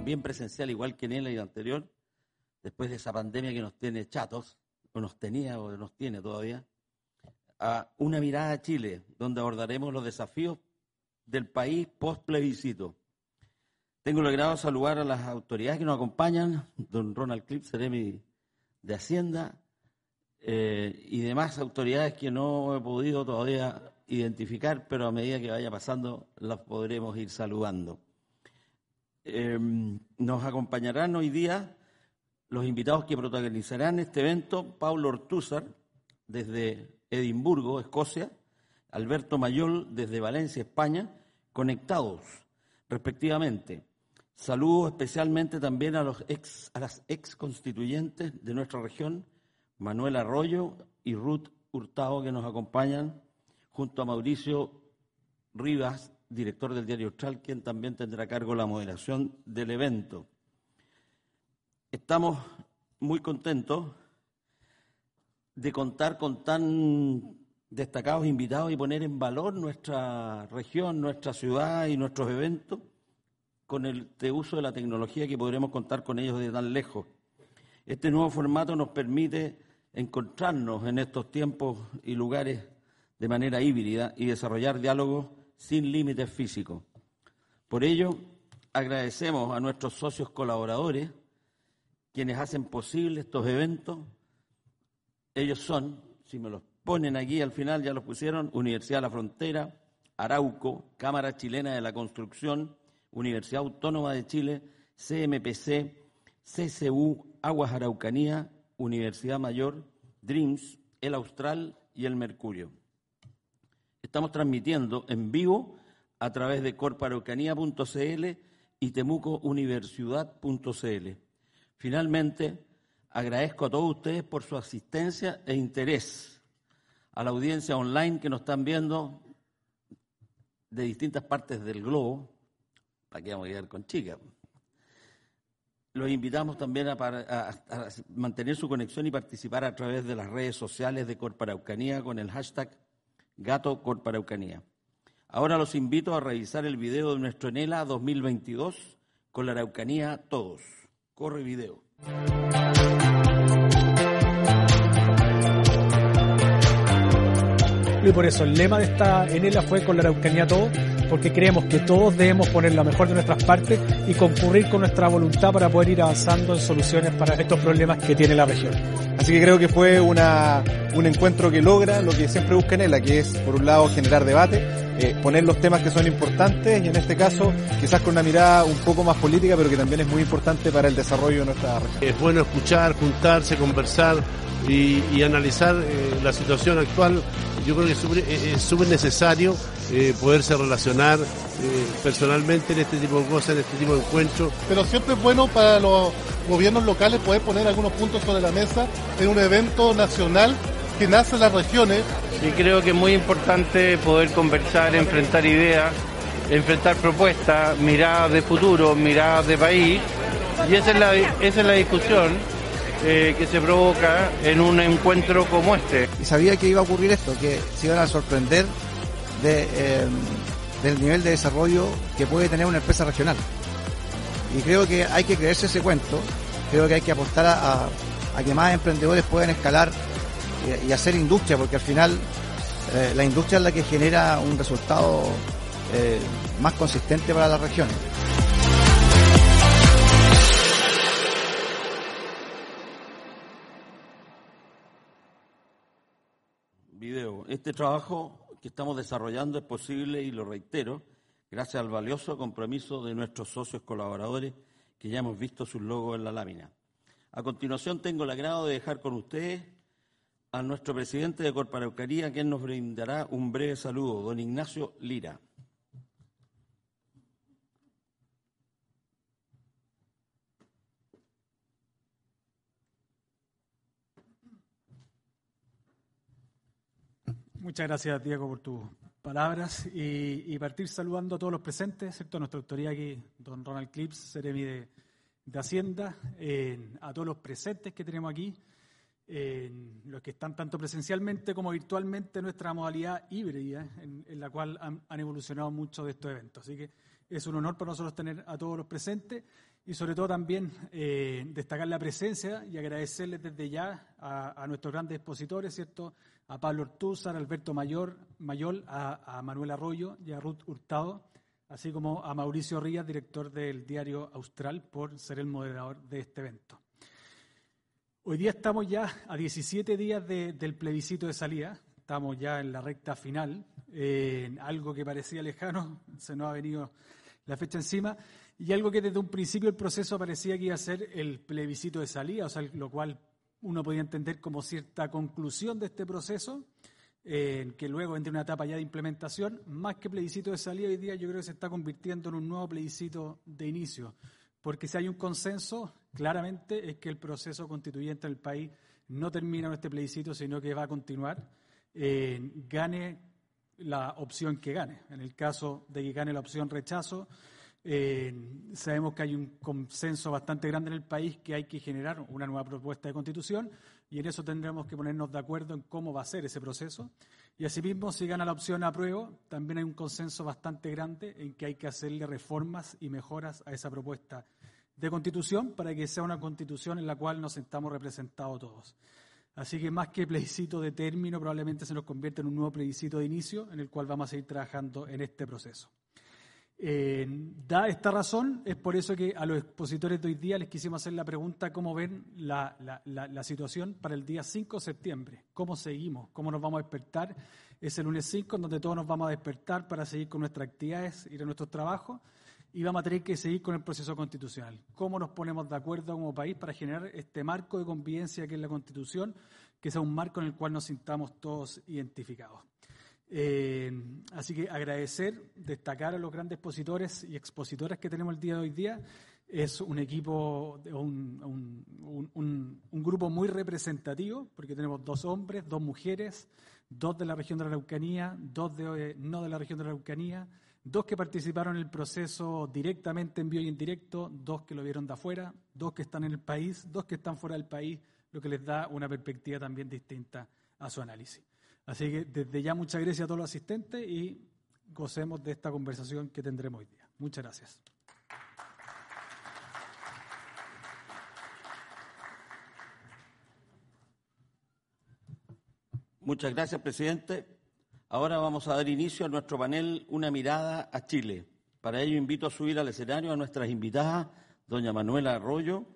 también presencial, igual que en el año anterior, después de esa pandemia que nos tiene chatos, o nos tenía o nos tiene todavía, a una mirada a Chile, donde abordaremos los desafíos del país post plebiscito. Tengo el agrado de saludar a las autoridades que nos acompañan, don Ronald Clip, Seremi de Hacienda, eh, y demás autoridades que no he podido todavía identificar, pero a medida que vaya pasando las podremos ir saludando. Em, nos acompañarán hoy día los invitados que protagonizarán este evento, Paulo Ortúzar, desde Edimburgo, Escocia, Alberto Mayol, desde Valencia, España, conectados respectivamente. Saludo especialmente también a, los ex, a las ex constituyentes de nuestra región, Manuel Arroyo y Ruth Hurtado, que nos acompañan, junto a Mauricio Rivas, director del diario Austral, quien también tendrá a cargo la moderación del evento. Estamos muy contentos de contar con tan destacados invitados y poner en valor nuestra región, nuestra ciudad y nuestros eventos con el uso de la tecnología que podremos contar con ellos de tan lejos. Este nuevo formato nos permite encontrarnos en estos tiempos y lugares de manera híbrida y desarrollar diálogos sin límites físicos. Por ello, agradecemos a nuestros socios colaboradores, quienes hacen posible estos eventos. Ellos son, si me los ponen aquí al final, ya los pusieron, Universidad de la Frontera, Arauco, Cámara Chilena de la Construcción, Universidad Autónoma de Chile, CMPC, CCU, Aguas Araucanía, Universidad Mayor, Dreams, el Austral y el Mercurio. Estamos transmitiendo en vivo a través de corparaucanía.cl y temucouniversidad.cl. Finalmente, agradezco a todos ustedes por su asistencia e interés, a la audiencia online que nos están viendo de distintas partes del globo, para que vamos a quedar con chicas. Los invitamos también a, mantener su conexión y participar a través de las redes sociales de Corparaucanía con el hashtag Gato Corparaucanía. Ahora los invito a revisar el video de nuestro Enela 2022 con la Araucanía Todos. Corre video. Y por eso el lema de esta Enela fue con la Araucanía Todos porque creemos que todos debemos poner la mejor de nuestras partes y concurrir con nuestra voluntad para poder ir avanzando en soluciones para estos problemas que tiene la región. Así que creo que fue una, un encuentro que logra lo que siempre busca en ELA, que es por un lado generar debate, eh, poner los temas que son importantes y en este caso quizás con una mirada un poco más política, pero que también es muy importante para el desarrollo de nuestra región. Es bueno escuchar, juntarse, conversar y, analizar eh, la situación actual. Yo creo que es súper necesario eh, poderse relacionar eh, personalmente en este tipo de cosas, en este tipo de encuentros. Pero siempre es bueno para los gobiernos locales poder poner algunos puntos sobre la mesa en un evento nacional que nace en las regiones. Y creo que es muy importante poder conversar, enfrentar ideas, enfrentar propuestas, miradas de futuro, miradas de país. Y esa es la, esa es la discusión eh, que se provoca en un encuentro como este. Y sabía que iba a ocurrir esto, que se iban a sorprender de, eh, del nivel de desarrollo que puede tener una empresa regional. Y creo que hay que creerse ese cuento, creo que hay que apostar a, que más emprendedores puedan escalar y, hacer industria, porque al final eh, la industria es la que genera un resultado más consistente para las regiones. Este trabajo que estamos desarrollando es posible, y lo reitero, gracias al valioso compromiso de nuestros socios colaboradores que ya hemos visto sus logos en la lámina. A continuación tengo el agrado de dejar con ustedes a nuestro presidente de Corparaucaría, quien nos brindará un breve saludo, don Ignacio Lira. Muchas gracias, Diego, por tus palabras y, partir saludando a todos los presentes, excepto a nuestra autoridad aquí, don Ronald Clips, Seremi de, Hacienda, a todos los presentes que tenemos aquí, los que están tanto presencialmente como virtualmente en nuestra modalidad híbrida, en, la cual han, evolucionado muchos de estos eventos. Así que Es un honor para nosotros tener a todos los presentes y sobre todo también eh, destacar la presencia y agradecerles desde ya a, nuestros grandes expositores, ¿cierto? A Pablo Ortúzar, Alberto Mayor, Mayol, a, Manuel Arroyo y a Ruth Hurtado, así como a Mauricio Rías, director del diario Austral, por ser el moderador de este evento. Hoy día estamos ya a 17 días del plebiscito de salida, estamos ya en la recta final, en algo que parecía lejano, se nos ha venido la fecha encima, y algo que desde un principio el proceso parecía que iba a ser el plebiscito de salida, o sea, lo cual uno podía entender como cierta conclusión de este proceso, que luego entre una etapa ya de implementación, más que plebiscito de salida hoy día yo creo que se está convirtiendo en un nuevo plebiscito de inicio, porque si hay un consenso, claramente es que el proceso constituyente del país no termina en este plebiscito, sino que va a continuar, eh, gane la opción que gane. En el caso de que gane la opción rechazo, eh, sabemos que hay un consenso bastante grande en el país que hay que generar una nueva propuesta de constitución y en eso tendremos que ponernos de acuerdo en cómo va a ser ese proceso. Y asimismo, si gana la opción apruebo, también hay un consenso bastante grande en que hay que hacerle reformas y mejoras a esa propuesta de constitución para que sea una constitución en la cual nos sentamos representados todos. Así que más que plebiscito de término, probablemente se nos convierte en un nuevo plebiscito de inicio en el cual vamos a seguir trabajando en este proceso. Eh, da esta razón, es por eso que a los expositores de hoy día les quisimos hacer la pregunta cómo ven la, situación para el día 5 de septiembre, cómo seguimos, cómo nos vamos a despertar ese lunes 5 en donde todos nos vamos a despertar para seguir con nuestras actividades, ir a nuestros trabajos y vamos a tener que seguir con el proceso constitucional. ¿Cómo nos ponemos de acuerdo como país para generar este marco de convivencia que es la Constitución, que sea un marco en el cual nos sintamos todos identificados? Eh, así que agradecer, destacar a los grandes expositores y expositoras que tenemos el día de hoy día. Es un equipo, un, grupo muy representativo, porque tenemos dos hombres, dos mujeres, dos de la región de la Araucanía, dos de, no de la región de la Araucanía, dos que participaron en el proceso directamente en vivo y en directo, dos que lo vieron de afuera, dos que están en el país, dos que están fuera del país, lo que les da una perspectiva también distinta a su análisis. Así que desde ya muchas gracias a todos los asistentes y gocemos de esta conversación que tendremos hoy día. Muchas gracias. Muchas gracias, presidente. Ahora vamos a dar inicio a nuestro panel Una mirada a Chile. Para ello invito a subir al escenario a nuestras invitadas, doña Manuela Arroyo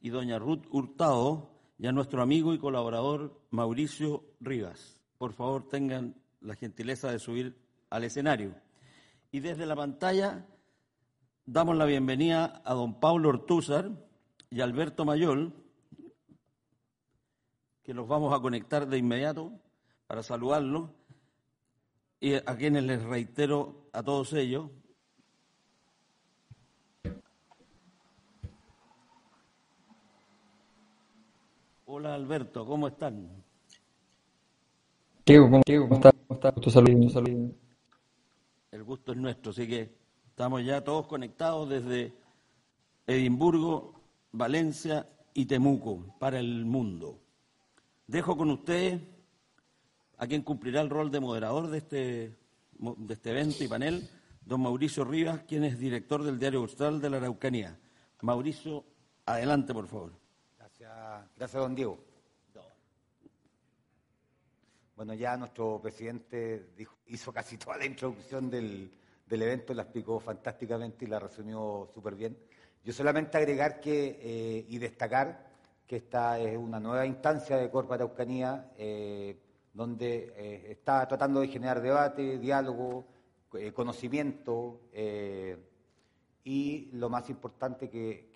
y doña Ruth Hurtado, y a nuestro amigo y colaborador Mauricio Rivas por favor tengan la gentileza de subir al escenario. Y desde la pantalla damos la bienvenida a don Pablo Ortúzar y Alberto Mayol, que los vamos a conectar de inmediato para saludarlos, y a quienes les reitero a todos ellos Hola Alberto, ¿cómo están? Diego, ¿cómo, Diego, ¿cómo está? Gusto saludo, El gusto es nuestro, así que estamos ya todos conectados desde Edimburgo, Valencia y Temuco para el mundo. Dejo con ustedes a quien cumplirá el rol de moderador de este, de este evento y panel, don Mauricio Rivas, quien es director del Diario Austral de la Araucanía. Mauricio, adelante, por favor. Gracias, gracias don Diego. Bueno, ya nuestro presidente hizo casi toda la introducción del, evento, la explicó fantásticamente y la resumió súper bien. Yo solamente agregar que eh, y destacar que esta es una nueva instancia de Corpa Araucanía eh, donde eh, está tratando de generar debate, diálogo, conocimiento y lo más importante que,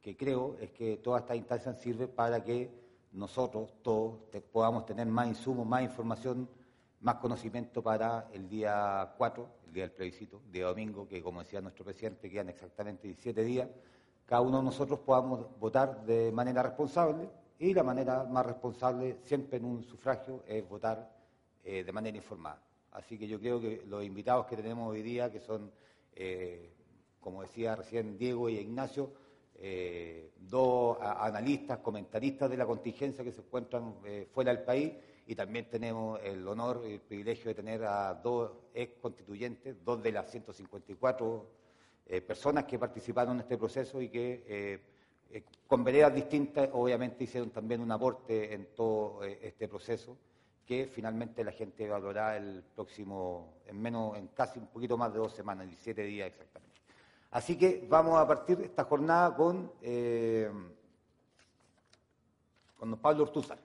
que creo es que toda esta instancia sirve para que nosotros todos podamos tener más insumos, más información, más conocimiento para el día 4, el día del plebiscito, el día domingo, que como decía nuestro presidente, quedan exactamente 17 días, cada uno de nosotros podamos votar de manera responsable y la manera más responsable siempre en un sufragio es votar eh, de manera informada. Así que yo creo que los invitados que tenemos hoy día, que son, eh, como decía recién Diego y Ignacio, eh, dos analistas, comentaristas de la contingencia que se encuentran eh, fuera del país y también tenemos el honor y el privilegio de tener a dos ex constituyentes, dos de las 154 eh, personas que participaron en este proceso y que con veredas distintas obviamente hicieron también un aporte en todo este proceso que finalmente la gente valorará el próximo, en menos, en casi un poquito más de dos semanas, 17 días exactamente. Así que vamos a partir esta jornada con, con don Pablo Ortúzar.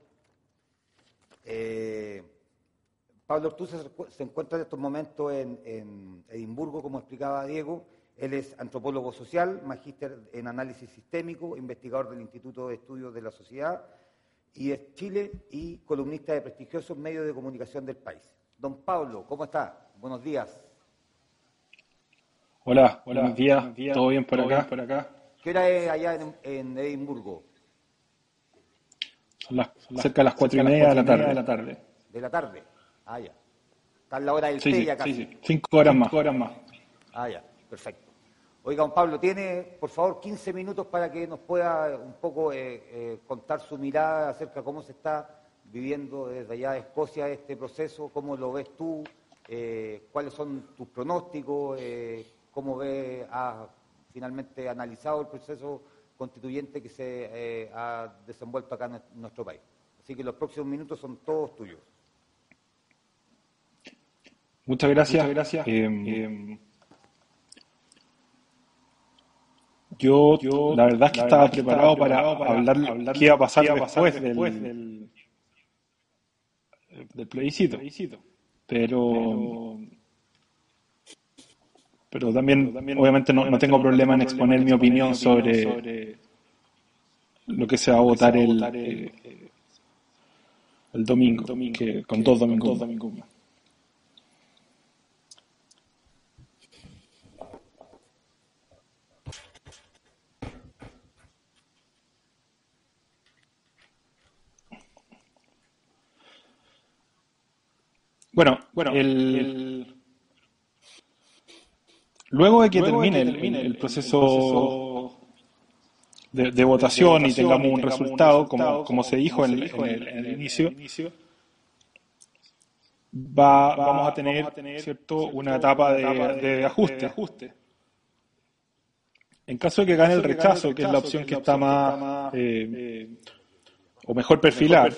Pablo Ortúzar se encuentra en estos momentos en, en Edimburgo, como explicaba Diego, él es antropólogo social, magíster en análisis sistémico, investigador del Instituto de Estudios de la Sociedad y es Chile y columnista de prestigiosos medios de comunicación del país. Don Pablo, ¿cómo está? Buenos días. Hola, buenos, días. ¿Todo bien por acá? por acá? ¿Qué hora es allá en, Edimburgo? Son, cerca de las cuatro y media de la tarde. De la tarde. ¿De la tarde? Ah, ya. Está en la hora del sí, té ya casi. Sí, sí. Cinco horas más. Cinco horas más. Ah, ya. Perfecto. Oiga, don Pablo, tiene por favor 15 minutos para que nos pueda un poco eh, eh, contar su mirada acerca de cómo se está viviendo desde allá de Escocia este proceso, cómo lo ves tú, eh, cuáles son tus pronósticos, cómo ves, has finalmente analizado el proceso constituyente que se ha desenvuelto acá en nuestro país. Así que los próximos minutos son todos tuyos. Muchas gracias. Muchas gracias. Em, Yo, la verdad es que estaba preparado, para, hablar, qué iba a pasar, después, del, del, plebiscito. Pero, pero, también, obviamente, no, no tengo problema en exponer mi opinión sobre, lo que se va a votar el, el, el domingo, que, con dos domingos. Bueno, bueno el, luego de que termine, el, proceso, de, votación, y tengamos un resultado, como, como se dijo en, el, inicio, va, vamos a tener, cierto, una etapa de, ajuste. En caso de que gane el rechazo, que es la opción que está más, eh, eh, o mejor perfilada,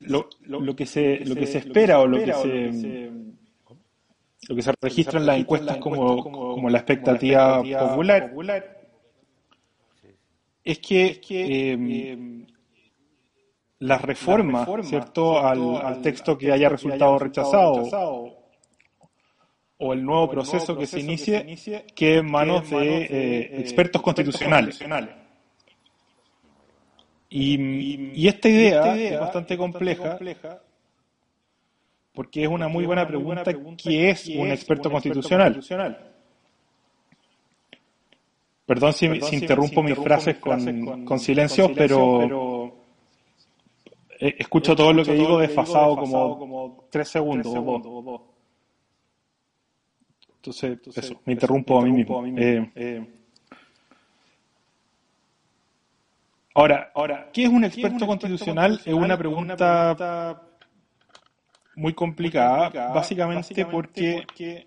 lo, lo, que se, lo que se espera o lo que se, lo que se registra en las encuestas como, como la expectativa popular. es que eh, las reformas, ¿cierto?, al, al texto que haya resultado rechazado o el nuevo proceso que se inicie que en manos de expertos constitucionales. Y, esta, idea es bastante, compleja, porque es una muy buena pregunta, ¿qué es un experto, constitucional? Perdón si, interrumpo, mis frases con, con, silencio, pero, escucho todo lo que digo desfasado como tres segundos, o dos. Entonces, eso, me interrumpo, a mí mismo. Eh, eh, Ahora, ahora ¿qué es un experto, constitucional? Es una pregunta, muy complicada, básicamente, porque,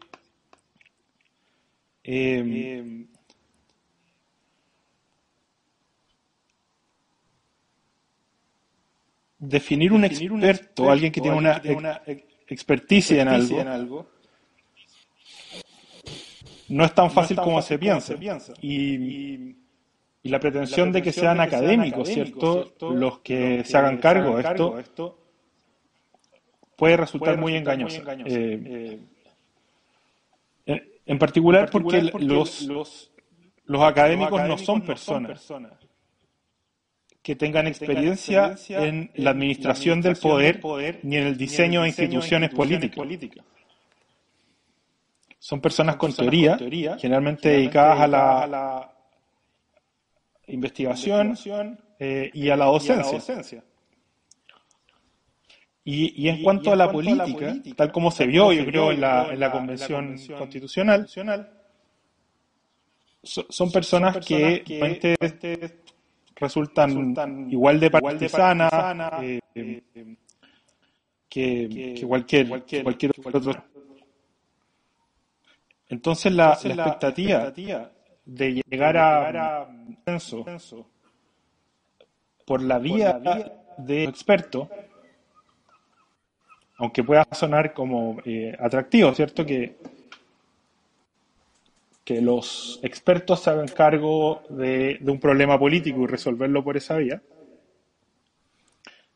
eh, definir, un experto, alguien que tiene una, experticia, en algo, no es tan fácil, como, se piensa. y y la pretensión, de que, sean, académicos, ¿cierto? Los que, se hagan cargo de esto, puede resultar, muy engañoso. Eh, eh, en particular, porque, los, los, académicos no son personas que tengan experiencia en la administración del poder ni en el diseño de instituciones políticas. Son personas con teoría, generalmente dedicadas a la investigación, eh, y, a la docencia. Y, en, cuanto, a la, política, tal como se vio, yo creo, en la, en la Convención, Constitucional, son, personas, que, resultan, igual de partisanas eh, que, que, cualquier, cualquier otro. Entonces la, expectativa de llegar a consenso por la vía de experto, aunque pueda sonar como eh, atractivo, ¿cierto? Que, que los expertos se hagan cargo de, un problema político y resolverlo por esa vía.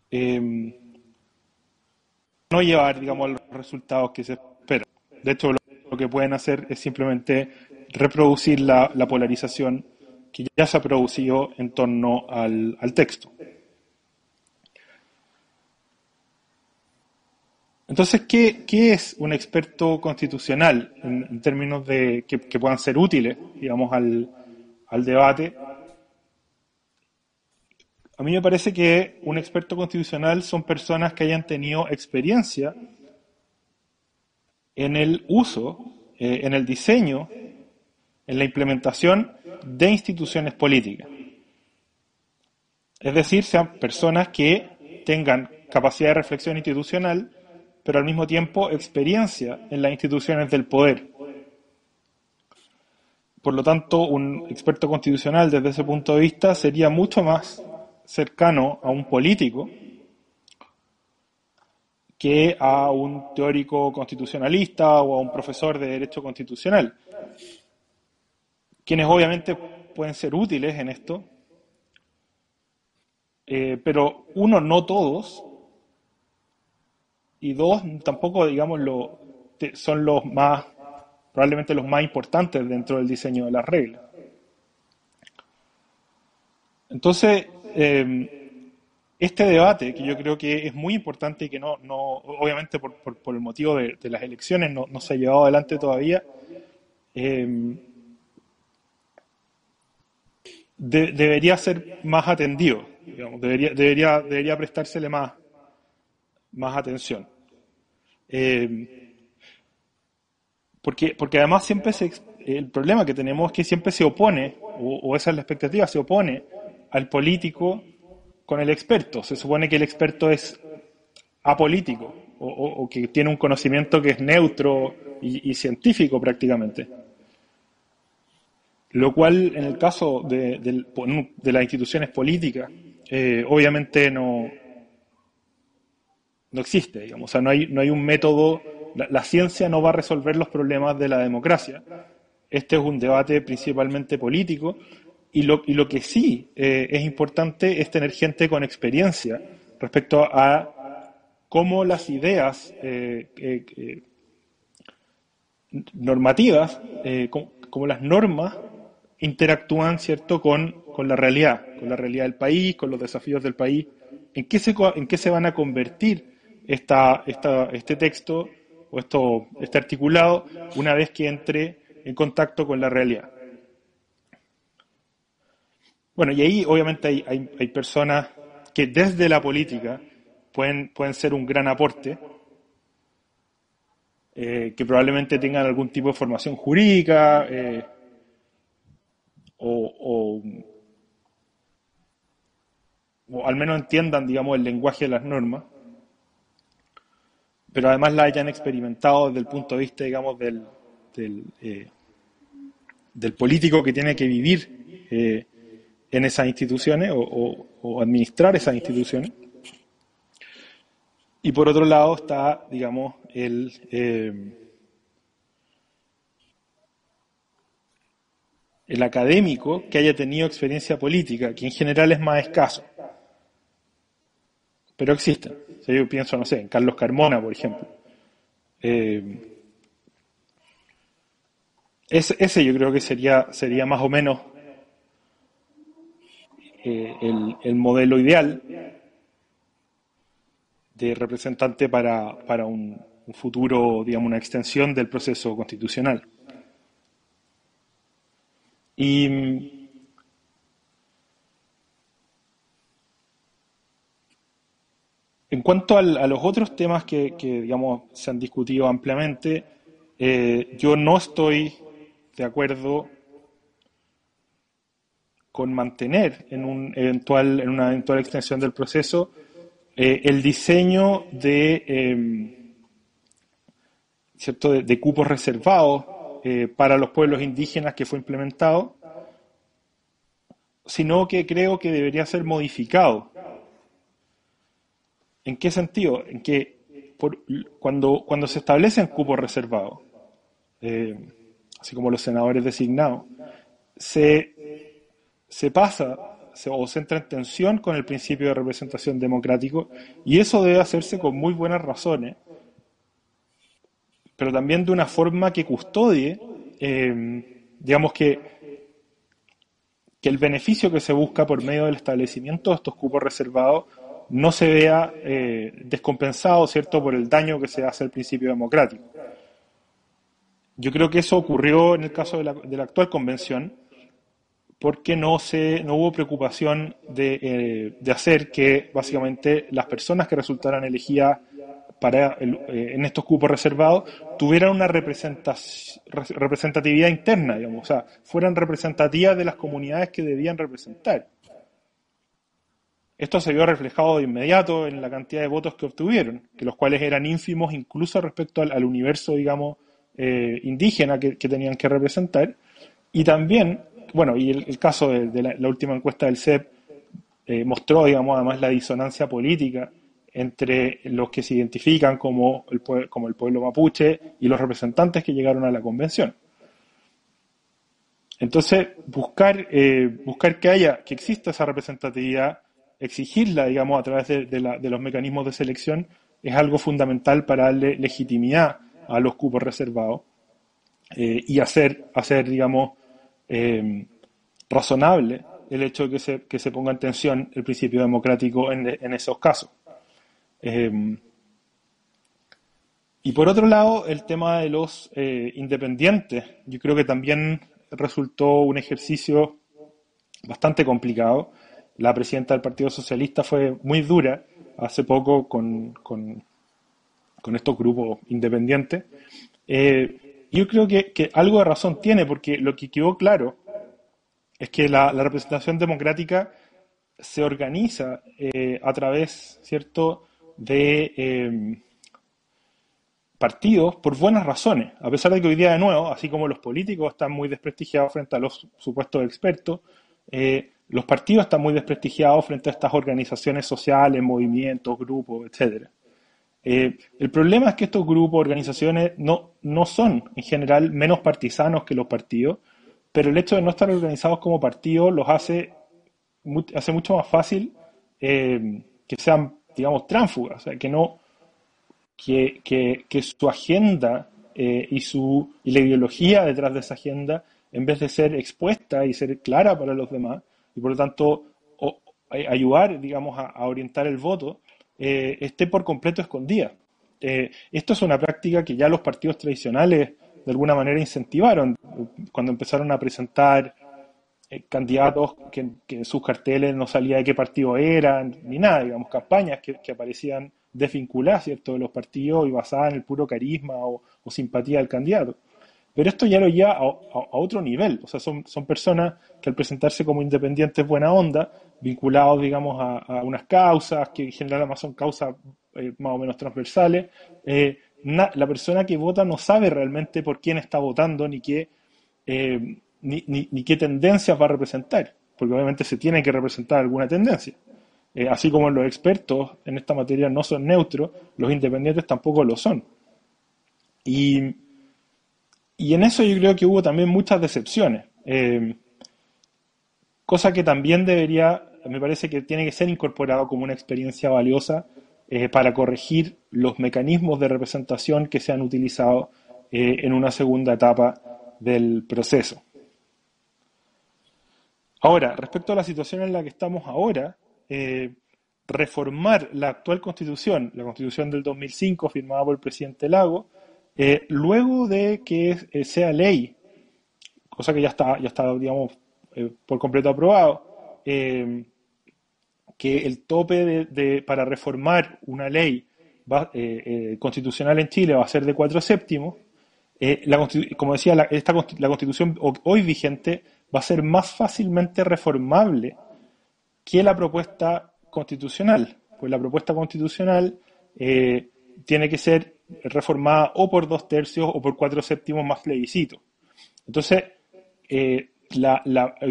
Em, no llevar, digamos, los resultados que se esperan. De hecho, lo, que pueden hacer es simplemente reproducir la, polarización que ya se ha producido en torno al, texto. Entonces, ¿qué, es un experto constitucional en, términos de que, puedan ser útiles, digamos, al, debate? A mí me parece que un experto constitucional son personas que hayan tenido experiencia en el uso, eh, en el diseño, en la implementación de instituciones políticas. Es decir, sean personas que tengan capacidad de reflexión institucional, pero al mismo tiempo experiencia en las instituciones del poder. Por lo tanto, un experto constitucional desde ese punto de vista sería mucho más cercano a un político que a un teórico constitucionalista o a un profesor de derecho constitucional, quienes obviamente pueden ser útiles en esto, eh, pero uno, no todos, y dos, tampoco, digamos, lo, son los más, probablemente los más importantes dentro del diseño de las reglas. Entonces, Em, este debate, que yo creo que es muy importante y que no, no obviamente por, por, el motivo de, las elecciones no, se ha llevado adelante todavía, em, debería ser más atendido, debería, debería, debería prestársele más, más atención. Em, porque, porque además siempre se, el problema que tenemos es que siempre se opone, o, o esa es la expectativa, se opone al político con el experto. Se supone que el experto es apolítico o, que tiene un conocimiento que es neutro y, científico prácticamente. Lo cual en el caso de, las instituciones políticas eh, obviamente no, no existe, digamos. O sea, no hay, no hay un método, la ciencia no va a resolver los problemas de la democracia. Este es un debate principalmente político y lo, que sí eh, es importante es tener gente con experiencia respecto a cómo las ideas eh, eh, normativas, cómo, las normas interactúan ¿cierto? Con, con, la realidad, con la realidad del país, con los desafíos del país, en qué se, en qué se van a convertir esta, esta, este texto o esto, este articulado una vez que entre en contacto con la realidad. Bueno, y ahí obviamente hay, hay, personas que desde la política pueden, pueden ser un gran aporte, eh, que probablemente tengan algún tipo de formación jurídica eh, o, o, al menos entiendan, digamos, el lenguaje de las normas, pero además la hayan experimentado desde el punto de vista, digamos, del, del, eh, político que tiene que vivir en esas instituciones o, administrar esas instituciones. Y por otro lado está, digamos, el, eh, el académico que haya tenido experiencia política, que en general es más escaso. Pero existen. yo pienso, no sé, en Carlos Carmona, por ejemplo. Eh, ese, yo creo que sería, sería más o menos eh, el, modelo ideal de representante para, para un, futuro, digamos, una extensión del proceso constitucional. Y en cuanto a los otros temas que, digamos, se han discutido ampliamente, eh, yo no estoy de acuerdo con mantener en, un eventual, en una eventual extensión del proceso eh, el diseño de, em, ¿cierto? de, cupos reservados eh, para los pueblos indígenas que fue implementado, sino que creo que debería ser modificado. ¿En qué sentido? En que cuando, cuando se establecen cupos reservados, eh, así como los senadores designados, se, se pasa o se entra en tensión con el principio de representación democrático y eso debe hacerse con muy buenas razones, pero también de una forma que custodie, eh, digamos que, que el beneficio que se busca por medio del establecimiento de estos cupos reservados no se vea eh, descompensado, ¿cierto?, por el daño que se hace al principio democrático. Yo creo que eso ocurrió en el caso de la, de la actual convención, porque no, se, no hubo preocupación de, eh, hacer que básicamente las personas que resultaran elegidas para eh, en estos cupos reservados tuvieran una representatividad interna, digamos, o sea, fueran representativas de las comunidades que debían representar. Esto se vio reflejado de inmediato en la cantidad de votos que obtuvieron, que los cuales eran ínfimos incluso respecto al, universo, digamos, eh, indígena que, tenían que representar. Y también bueno, y el, caso de, la, última encuesta del CEP eh, mostró, digamos, además la disonancia política entre los que se identifican como el, como el pueblo mapuche y los representantes que llegaron a la convención. Entonces, buscar, eh, buscar que haya, que exista esa representatividad, exigirla, digamos, a través de, los mecanismos de selección, es algo fundamental para darle legitimidad a los cupos reservados eh, y hacer, hacer, digamos, eh, razonable el hecho de que se, que se, ponga en tensión el principio democrático en, esos casos. Eh, y por otro lado, el tema de los eh, independientes, yo creo que también resultó un ejercicio bastante complicado. La presidenta del Partido Socialista fue muy dura hace poco con, con, estos grupos independientes. Eh, yo creo que, algo de razón tiene, porque lo que quedó claro es que la, representación democrática se organiza eh, a través, ¿cierto?, de em, partidos por buenas razones, a pesar de que hoy día de nuevo, así como los políticos están muy desprestigiados frente a los supuestos expertos, eh, los partidos están muy desprestigiados frente a estas organizaciones sociales, movimientos, grupos, etcétera. Eh, el problema es que estos grupos, organizaciones, no, no son en general menos partisanos que los partidos, pero el hecho de no estar organizados como partidos los hace, hace mucho más fácil eh, que sean, digamos, tránsfugas, o sea, que no, que, que, su agenda eh, y, su, y la ideología detrás de esa agenda, en vez de ser expuesta y ser clara para los demás, y por lo tanto ayudar, digamos, a orientar el voto, eh, esté por completo escondida. Eh, esto es una práctica que ya los partidos tradicionales de alguna manera incentivaron cuando empezaron a presentar eh, candidatos que, en sus carteles no salía de qué partido eran, ni nada, digamos, campañas que, aparecían desvinculadas ¿cierto? de los partidos y basadas en el puro carisma o, simpatía del candidato. Pero esto ya lo lleva a, otro nivel, o sea, son, son personas que al presentarse como independientes buena onda, vinculados, digamos, a, unas causas, que en general además son causas eh, más o menos transversales. Eh, la persona que vota no sabe realmente por quién está votando ni qué, eh, ni, ni, qué tendencias va a representar, porque obviamente se tiene que representar alguna tendencia. así como los expertos en esta materia no son neutros, los independientes tampoco lo son. Y, y en eso yo creo que hubo también muchas decepciones cosa que también debería me parece que tiene que ser incorporado como una experiencia valiosa eh, para corregir los mecanismos de representación que se han utilizado eh, en una segunda etapa del proceso. Ahora, respecto a la situación en la que estamos ahora, eh, reformar la actual constitución, la constitución del 2005 firmada por el presidente Lago, luego de que sea ley, cosa que ya está, ya está digamos, por completo aprobado, que el tope para reformar una ley eh, eh, constitucional en Chile va a ser de cuatro séptimos. Eh, como decía, la, esta, la constitución hoy vigente va a ser más fácilmente reformable que la propuesta constitucional. Pues la propuesta constitucional eh, tiene que ser reformada o por dos tercios o por cuatro séptimos más plebiscito. Entonces, eh,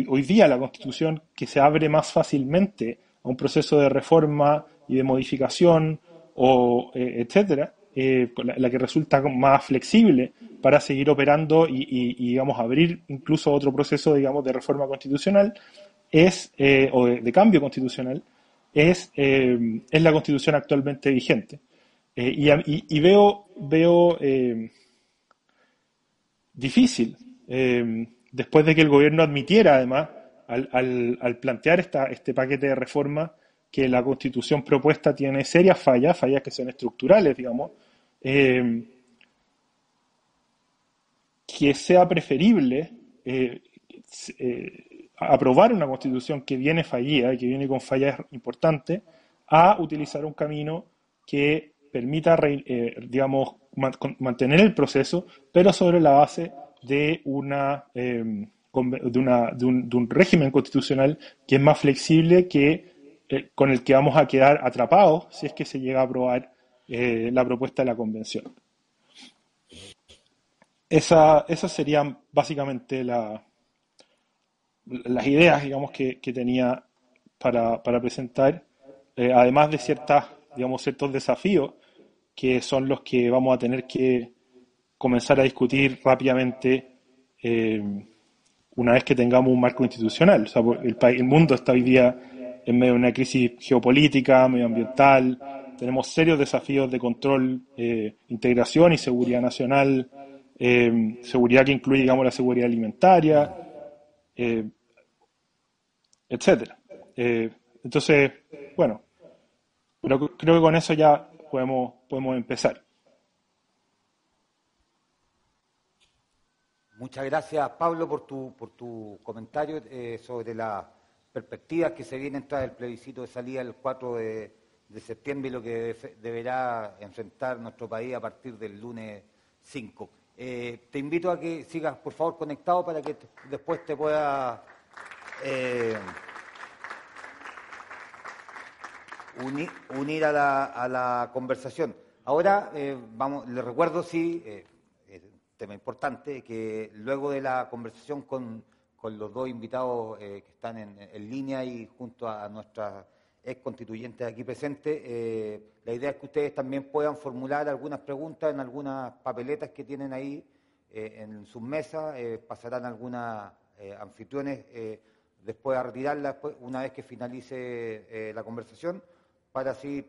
hoy día la constitución que se abre más fácilmente a un proceso de reforma y de modificación, o eh, etcétera, eh, la, que resulta más flexible para seguir operando y, digamos abrir incluso otro proceso digamos de reforma constitucional es o de, cambio constitucional es, es la constitución actualmente vigente y, y, veo veo difícil después de que el gobierno admitiera, además, al, plantear este paquete de reforma, que la constitución propuesta tiene serias fallas, fallas que son estructurales, digamos, eh, que sea preferible eh, eh, aprobar una constitución que viene fallida, que viene con fallas importantes, a utilizar un camino que permita, digamos, mantener el proceso, pero sobre la base de, una, em, de, una, de, un, régimen constitucional que es más flexible que eh, con el que vamos a quedar atrapados si es que se llega a aprobar eh, la propuesta de la convención. Esa, esas serían básicamente la, las ideas digamos, que, que tenía para, para presentar, eh, además de ciertas, digamos, ciertos desafíos que son los que vamos a tener que, comenzar a discutir rápidamente eh, una vez que tengamos un marco institucional. el, el mundo está hoy día en medio de una crisis geopolítica, medioambiental, tenemos serios desafíos de control, eh, integración y seguridad nacional, eh, seguridad que incluye, digamos, la seguridad alimentaria, etcétera. entonces, bueno, pero creo que con eso ya podemos, podemos empezar. Muchas gracias, Pablo, por tu, por tu comentario eh, sobre las perspectivas que se vienen tras el plebiscito de salida el 4 de, septiembre y lo que deberá enfrentar nuestro país a partir del lunes 5. Eh, te invito a que sigas, por favor, conectado para que después te pueda eh, unir, a, la, a, la, conversación. Ahora, vamos, les recuerdo, sí tema importante, que luego de la conversación con, los dos invitados eh, que están en, línea y junto a, nuestras ex constituyentes aquí presentes, eh, la idea es que ustedes también puedan formular algunas preguntas en algunas papeletas que tienen ahí eh, en sus mesas, pasarán algunas anfitriones después a retirarlas una vez que finalice la conversación para así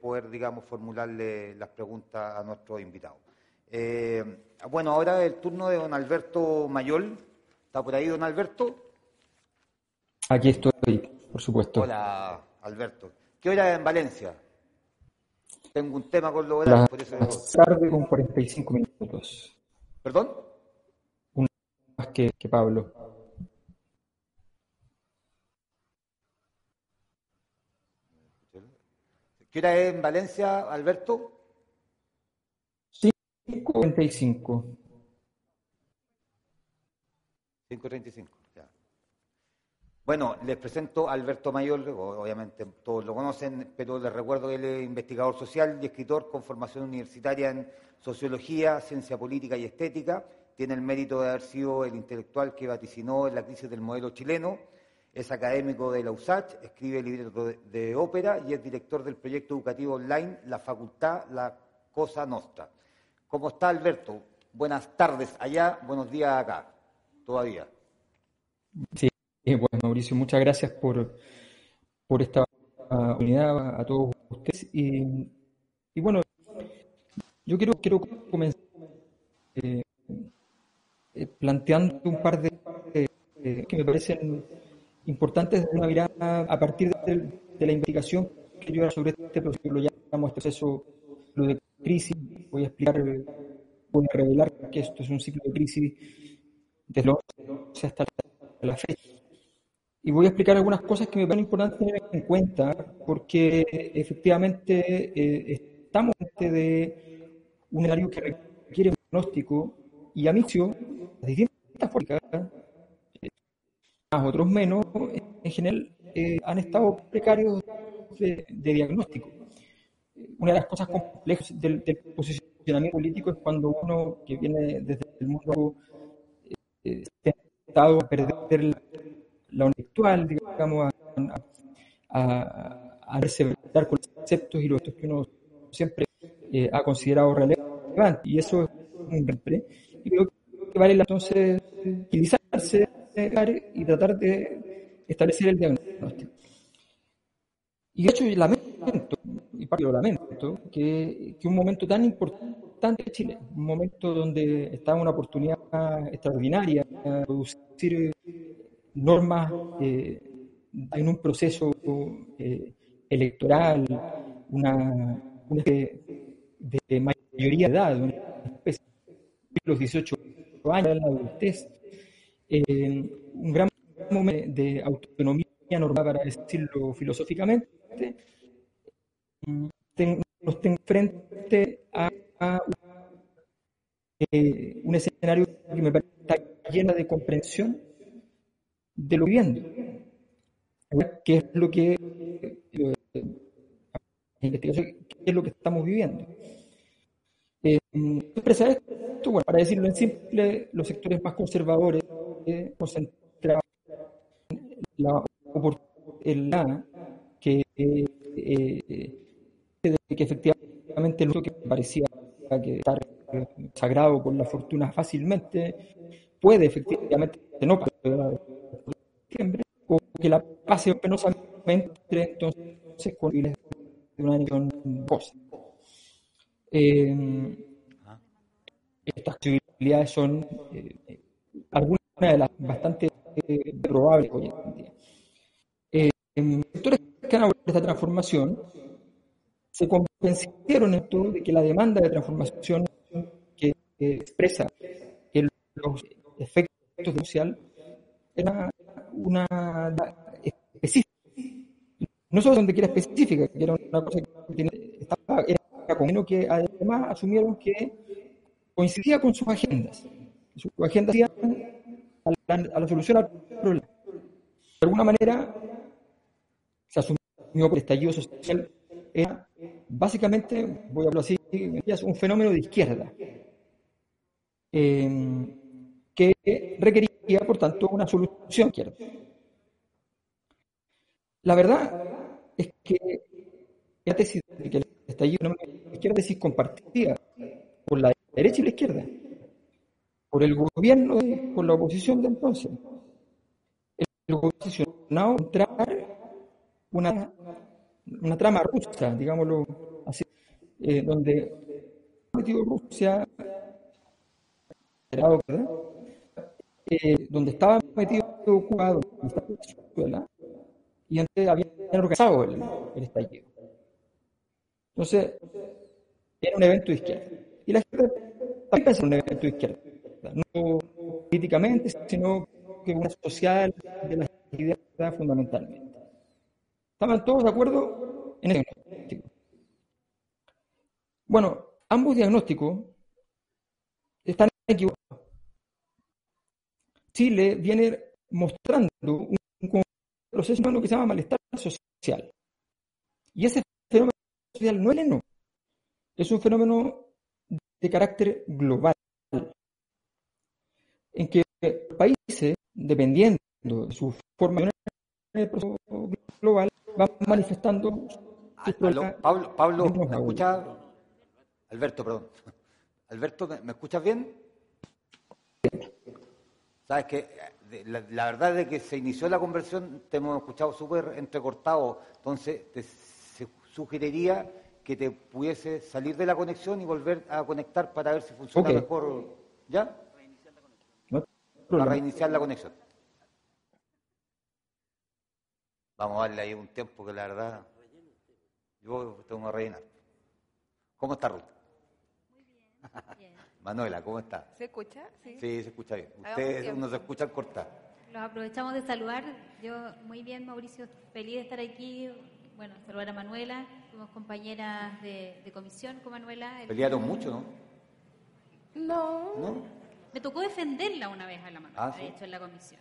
poder, digamos, formularle las preguntas a nuestros invitados. Eh, bueno, ahora el turno de don Alberto Mayol. ¿Está por ahí don Alberto? Aquí estoy, por supuesto. Hola, Alberto. ¿Qué hora es en Valencia? Tengo un tema con lo de por eso... tarde con 45 minutos. ¿Perdón? Un más que, que Pablo. ¿Qué hora es en Valencia, Alberto? 5.35. 5.35, ya. Bueno, les presento a Alberto Mayor, obviamente todos lo conocen, pero les recuerdo que él es investigador social y escritor con formación universitaria en sociología, ciencia política y estética. Tiene el mérito de haber sido el intelectual que vaticinó la crisis del modelo chileno. Es académico de la USACH, escribe libretos de, de ópera y es director del proyecto educativo online La Facultad La Cosa Nostra. ¿Cómo está Alberto? Buenas tardes allá, buenos días acá, todavía. Sí, bueno, Mauricio, muchas gracias por, por esta unidad a todos ustedes. Y, bueno, yo quiero, quiero comenzar eh, eh, planteando un par de eh, que me parecen importantes de una mirada a partir de, la investigación que yo sobre este proceso, lo llamamos este proceso de crisis voy a explicar, voy a revelar que esto es un ciclo de crisis desde los hasta la fecha. Y voy a explicar algunas cosas que me parecen importantes tener en cuenta, porque efectivamente eh, estamos de un escenario que requiere un diagnóstico y a mi las distintas políticas otros menos, en general eh, han estado precarios de, diagnóstico. Una de las cosas complejas del, posicionamiento político es cuando uno que viene desde el mundo eh, estado a perder la, la intelectual, digamos, a, a, a, con los conceptos y los que uno siempre eh, ha considerado relevante. Y eso es un Y creo que vale entonces utilizarse y tratar de establecer el diagnóstico. Y de hecho, lamento, y parte lo lamento, que, un momento tan importante en Chile, un momento donde está una oportunidad extraordinaria de producir normas eh, en un proceso eh, electoral, una, una de mayoría de edad, una especie de los 18 años, la adultez, un gran momento de autonomía normal, para decirlo filosóficamente, nos tengo frente a, eh, un escenario que me parece está lleno de comprensión de lo viviendo, que es lo que eh, es lo que estamos viviendo. Eh, esto, bueno, para decirlo en simple, los sectores más conservadores concentraban la oportunidad que, eh, que efectivamente lo que parecía que estar sagrado por la fortuna fácilmente puede efectivamente no pasar o que la pase penosamente entonces con de una elección cosa. Eh, estas posibilidades son eh, algunas de las bastante eh, probables hoy en día. Eh, sectores que han esta transformación se convencieron en todo de que la demanda de transformación que expresa los efectos social era una específica no solo donde quiera específica, que era una cosa que tiene, estaba, era común, que además asumieron que coincidía con sus agendas. Sus agendas a la, solución al problema. De alguna manera, se asumió que el estallido social era básicamente, voy a hablar así, un fenómeno de izquierda, eh, que requería, por tanto, una solución izquierda. La verdad es que la tesis de que el estallido no es tesis compartida por la derecha y la izquierda, por el gobierno y por la oposición de entonces. El oposicionado entrar una, una trama rusa, digámoslo así, eh, donde Rusia, eh, donde estaba metido Cuba, y antes habían organizado el, el estallido. Entonces, era un evento de izquierda. Y la izquierda también pensaba en un evento de izquierda. No políticamente, sino que una social de la izquierda fundamentalmente. ¿Estaban todos de acuerdo en diagnóstico? Bueno, ambos diagnósticos están equivocados. Chile viene mostrando un proceso humano que se llama malestar social. Y ese fenómeno social no es leno, es un fenómeno de carácter global, en que países, dependiendo de su forma de proceso global, van manifestando Pablo, Pablo, ¿me escuchas? Alberto, perdón. Alberto, ¿me escuchas bien? Sabes que la, verdad es que se inició la conversión, te hemos escuchado súper entrecortado, entonces te sugeriría que te pudiese salir de la conexión y volver a conectar para ver si funciona mejor. ¿Ya? Para reiniciar la conexión. Vamos a darle ahí un tiempo que la verdad yo tengo que rellenar. ¿Cómo está Ruth? Muy bien. Manuela, ¿cómo está? ¿Se escucha? Sí, sí se escucha bien. Ustedes nos escuchan cortar. Los aprovechamos de saludar. Yo, muy bien, Mauricio, feliz de estar aquí. Bueno, saludar a Manuela. Fuimos compañeras de, comisión con Manuela. Pelearon mucho, ¿no? No. ¿No? Me tocó defenderla una vez a la Manuela, ah, de hecho, en la comisión.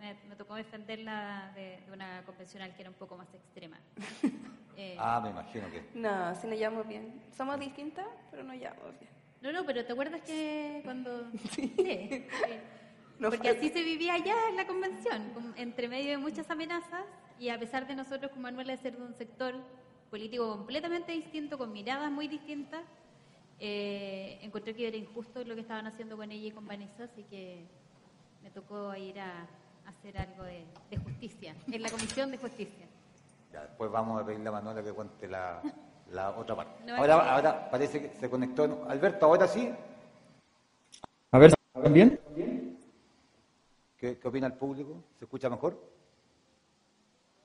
Me, me tocó defenderla de, de una convencional que era un poco más extrema. Eh, Ah, me imagino que. No, si nos llevamos bien. Somos distintas, pero nos llevamos bien. No, no, pero ¿te acuerdas que cuando... Sí. sí. No Porque fue- así se vivía allá en la convención, entre medio de muchas amenazas y a pesar de nosotros con Manuela ser de un sector político completamente distinto, con miradas muy distintas, eh, encontré que era injusto lo que estaban haciendo con ella y con Vanessa, así que me tocó ir a, a hacer algo de, de justicia, en la Comisión de Justicia. Ya, después vamos a pedirle a Manuela que cuente la, la otra parte. No, ahora, ahora parece que se conectó. Alberto, ahora sí. A ver, ¿bien? ¿Qué, qué opina el público? ¿Se escucha mejor?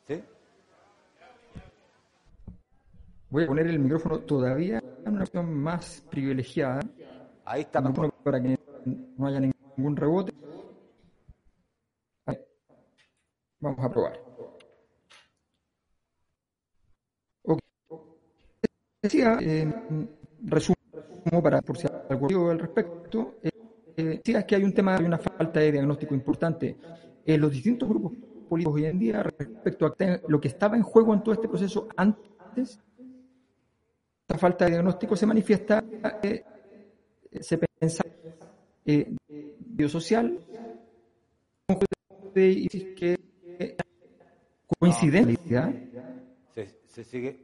¿Sí? Voy a poner el micrófono todavía en una opción más privilegiada. Ahí está. Para que no haya ningún rebote. Vamos a probar. Ok. Decía, eh, resumo para por si algo al respecto. Eh, eh, decía que hay un tema, hay una falta de diagnóstico importante en los distintos grupos políticos hoy en día respecto a lo que estaba en juego en todo este proceso antes esta falta de diagnóstico se manifiesta, eh, se piensa eh, biosocial, que eh, coincidencia. Se, se sigue.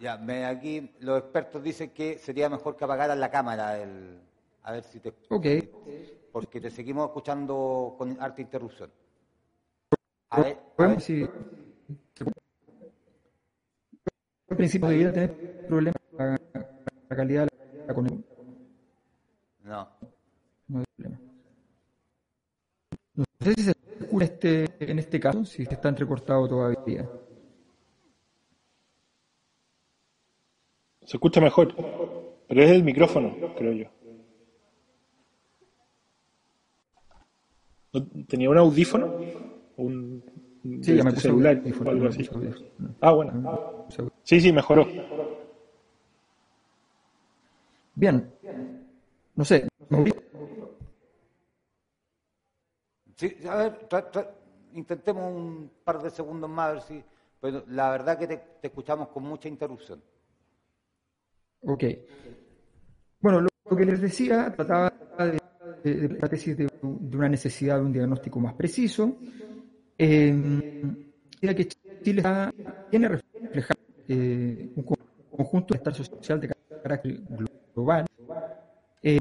Ya, me, aquí los expertos dicen que sería mejor que apagaran la cámara. El, a ver si te. Ok. Porque te seguimos escuchando con harta interrupción. A ver, a Bueno, ver. si- en principio debiera tener problemas con la, la calidad de la conexión. No. No hay problema. No sé si se escucha este, en este caso, si está entrecortado todavía. Se escucha mejor, pero es el micrófono, creo yo. ¿No- ¿Tenía un audífono? Un, un Sí, ya me este celular algo así. Ah, bueno. Sí, sí, mejoró. Bien. No sé. Sí, a ver, tra- tra- intentemos un par de segundos más, a ver si. Pero la verdad que te, te escuchamos con mucha interrupción. Ok. Bueno, lo, lo que les decía trataba de, de- de la tesis de, de una necesidad de un diagnóstico más preciso. Eh, que Chile está- tiene reflejado eh, un co- conjunto de estar social de carácter global, eh,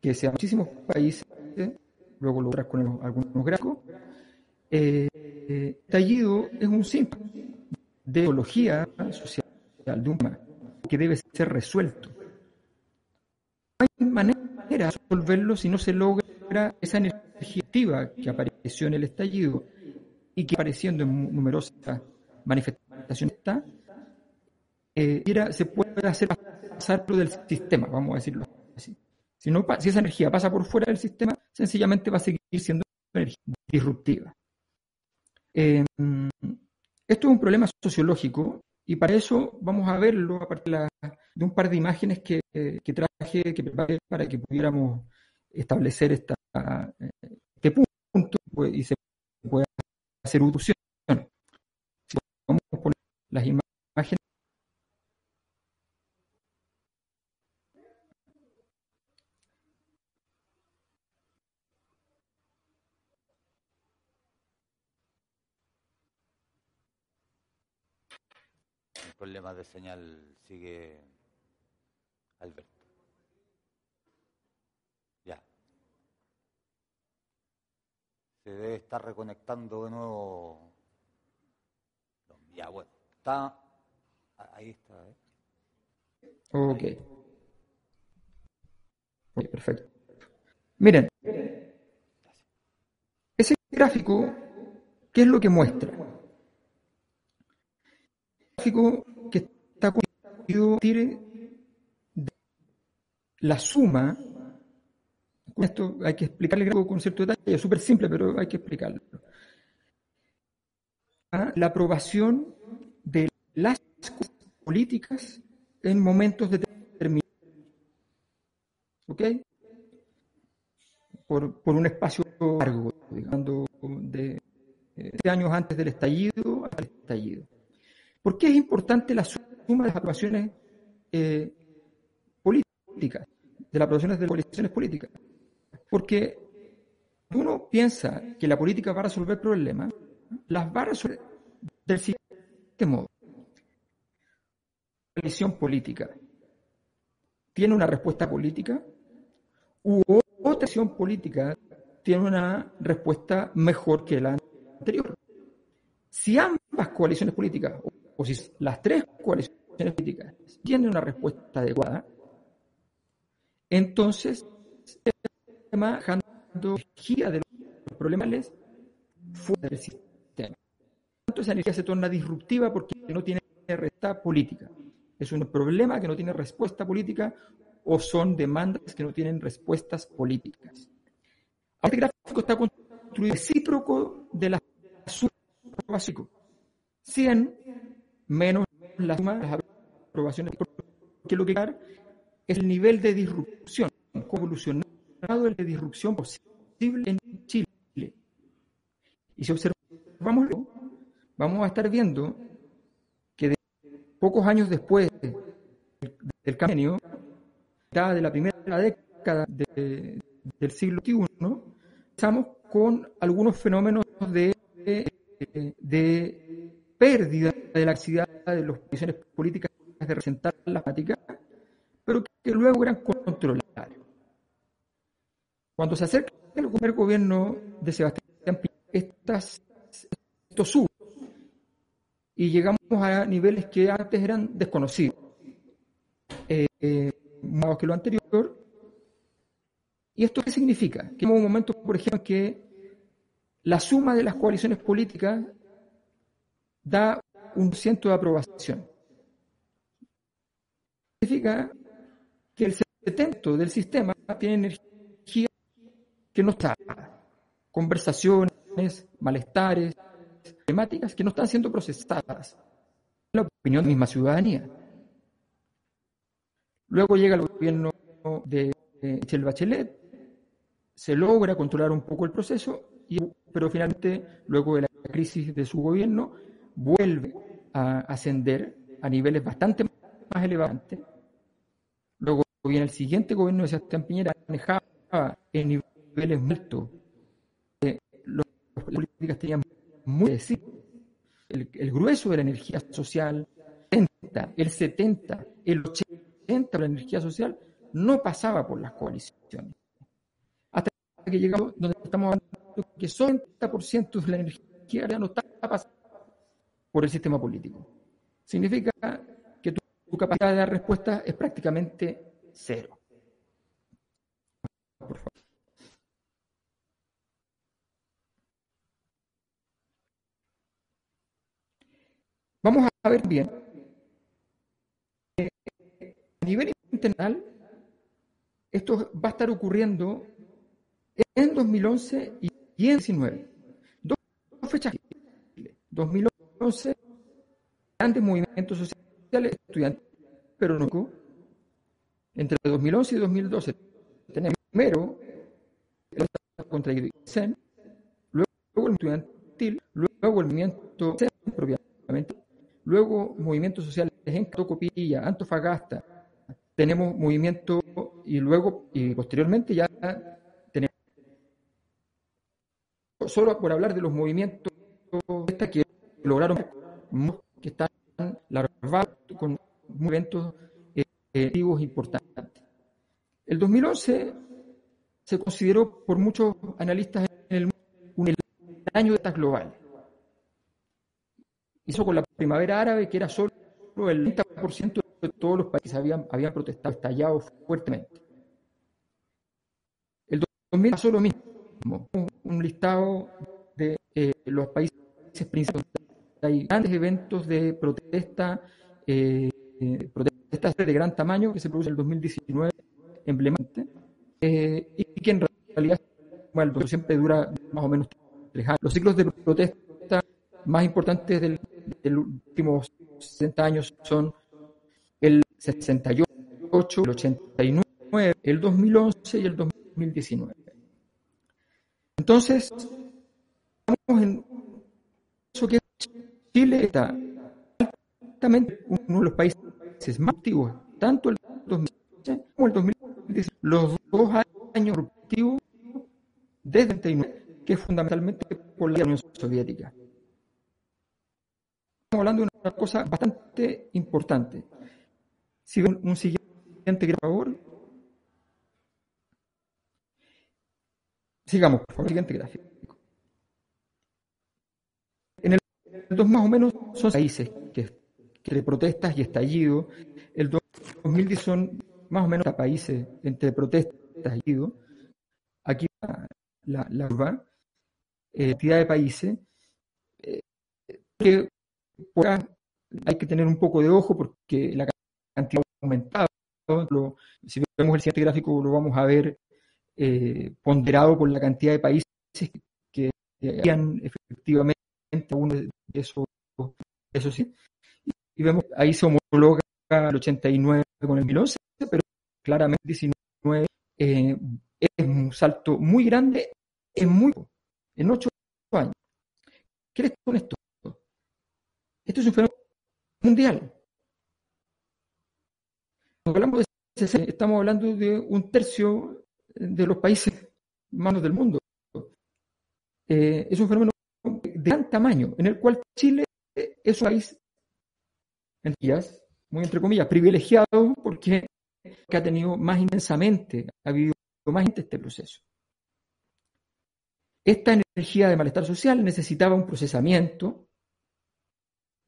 que sea muchísimos países, luego lo con el- algunos gráficos. Eh, estallido es un síntoma de ideología social de un que debe ser resuelto. No hay manera de resolverlo si no se logra esa energía que apareció en el estallido y que apareciendo en numerosas manifestaciones está, eh, se puede hacer pasar por del sistema, vamos a decirlo así. Si, esa energía pasa por fuera del sistema, sencillamente va a seguir siendo energía disruptiva. Eh, esto es un problema sociológico y para eso vamos a verlo a partir de un par de imágenes que, eh, que traje, que preparé para que pudiéramos establecer esta, eh, este punto pues, y se pueda hacer uso. Si vamos a poner las imágenes. El problema de señal sigue Alberto. Ya. Se debe estar reconectando de nuevo. Ya, bueno. Está. ah, Ahí está. ¿eh? Ok. Perfecto. Miren, ese gráfico, ¿qué es lo que muestra? gráfico que está constituido de la suma. Esto hay que explicarle con cierto detalle, es súper simple, pero hay que explicarlo. A La aprobación de las políticas en momentos determinados. ¿Ok? por, por un espacio largo, digamos, de, de años antes del estallido al estallido. ¿Por qué es importante la suma de las aprobaciones eh, políticas, de las aprobaciones de las coaliciones políticas? Porque uno piensa que la política va a resolver problemas, las va a resolver del siguiente modo. La coalición política tiene una respuesta política u otra acción política tiene una respuesta mejor que la anterior. Si ambas coaliciones políticas, o si las tres coaliciones políticas tienen una respuesta adecuada, entonces sistema dejando energía de los problemas fuera del sistema. Entonces esa energía se torna disruptiva porque no tiene respuesta política. Es un problema que no tiene respuesta política o son demandas que no tienen respuestas políticas. Este gráfico está construido recíproco de la suma básico. 100 menos la suma de las aprobaciones, porque lo que es el nivel de disrupción, evolucionado el de disrupción posible en Chile. Y si observamos, vamos a estar viendo que pocos años después del cambio, de la primera década del siglo XXI, estamos con algunos fenómenos de, de, pérdida de la actividad de las posiciones políticas de representar la práctica, pero que luego eran controlables. Cuando se acerca el primer gobierno de Sebastián estas, esto sube y llegamos a niveles que antes eran desconocidos, eh, más que lo anterior, ¿Y esto qué significa? Que en un momento, por ejemplo, que la suma de las coaliciones políticas da un ciento de aprobación. Significa que el 70% del sistema tiene energía que no está. Conversaciones, malestares, temáticas que no están siendo procesadas. La opinión de la misma ciudadanía. Luego llega el gobierno de Michelle Bachelet, se logra controlar un poco el proceso, pero finalmente, luego de la crisis de su gobierno, vuelve a ascender a niveles bastante más elevados. Luego viene el siguiente gobierno de Sebastián Piñera, manejaba en niveles. Eh, las políticas tenían muy el, grueso de la energía social, el 70, el 80 de la energía social no pasaba por las coaliciones que llegamos donde estamos hablando que son 30% de la energía ya no está pasando por el sistema político. Significa que tu, capacidad de dar respuesta es prácticamente cero. Vamos a ver bien. A nivel internacional, esto va a estar ocurriendo en 2011 y en 2019. Dos fechas. 2011, grandes movimientos sociales estudiantes, pero no. Entre 2011 y 2012 tenemos primero el contra Isen, luego el estudiantil, luego el movimiento propiamente, luego movimientos sociales en Tocopilla, Antofagasta, tenemos movimiento y luego y posteriormente ya solo por hablar de los movimientos que lograron que están larvados con movimientos eh, importantes. El 2011 se consideró por muchos analistas en el mundo un año de estas globales. Hizo con la primavera árabe, que era solo el 30% de todos los países habían, habían protestado, estallado fuertemente. El 2000 pasó lo mismo un listado de eh, los países principales. Hay grandes eventos de protesta, eh, protestas de gran tamaño que se producen en el 2019 emblemáticamente eh, y que en realidad bueno, siempre dura más o menos tres años. Los ciclos de protesta más importantes del, del último 60 años son el 68, el 89, el 2011 y el 2019. Entonces, estamos en eso que Chile está altamente uno de los países más activos, tanto el 2015 como el 2016, los dos años productivos desde el 99, que es fundamentalmente por la Unión Soviética. Estamos hablando de una cosa bastante importante. Si ven un siguiente, por favor. Sigamos, por favor, siguiente gráfico. En el 2 más o menos son países que, que protestas y estallido. El 2010 son más o menos países entre protestas y estallido. Aquí la, la curva, eh, cantidad de países, eh, que por hay que tener un poco de ojo porque la cantidad ha aumentado. si vemos el siguiente gráfico lo vamos a ver eh, ponderado por la cantidad de países que habían efectivamente uno de esos, eso sí. Y vemos, ahí se homologa el 89 con el 2011, pero claramente 19 eh, es un salto muy grande en muy en ocho años. ¿Qué les con esto? Es un fenómeno mundial. Cuando hablamos de estamos hablando de un tercio de los países manos del mundo. Eh, es un fenómeno de gran tamaño, en el cual Chile es un país, muy entre comillas, privilegiado porque ha tenido más intensamente, ha habido más este proceso. Esta energía de malestar social necesitaba un procesamiento,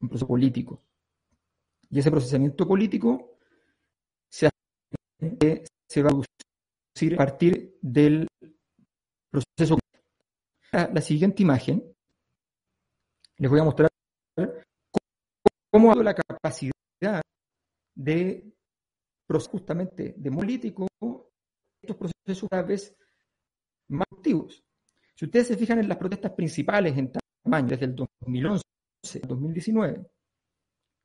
un proceso político. Y ese procesamiento político se, se va a producir a partir del proceso. La, siguiente imagen les voy a mostrar cómo ha la capacidad de justamente de político estos procesos cada vez más activos. Si ustedes se fijan en las protestas principales en tamaño desde el 2011 al 2019,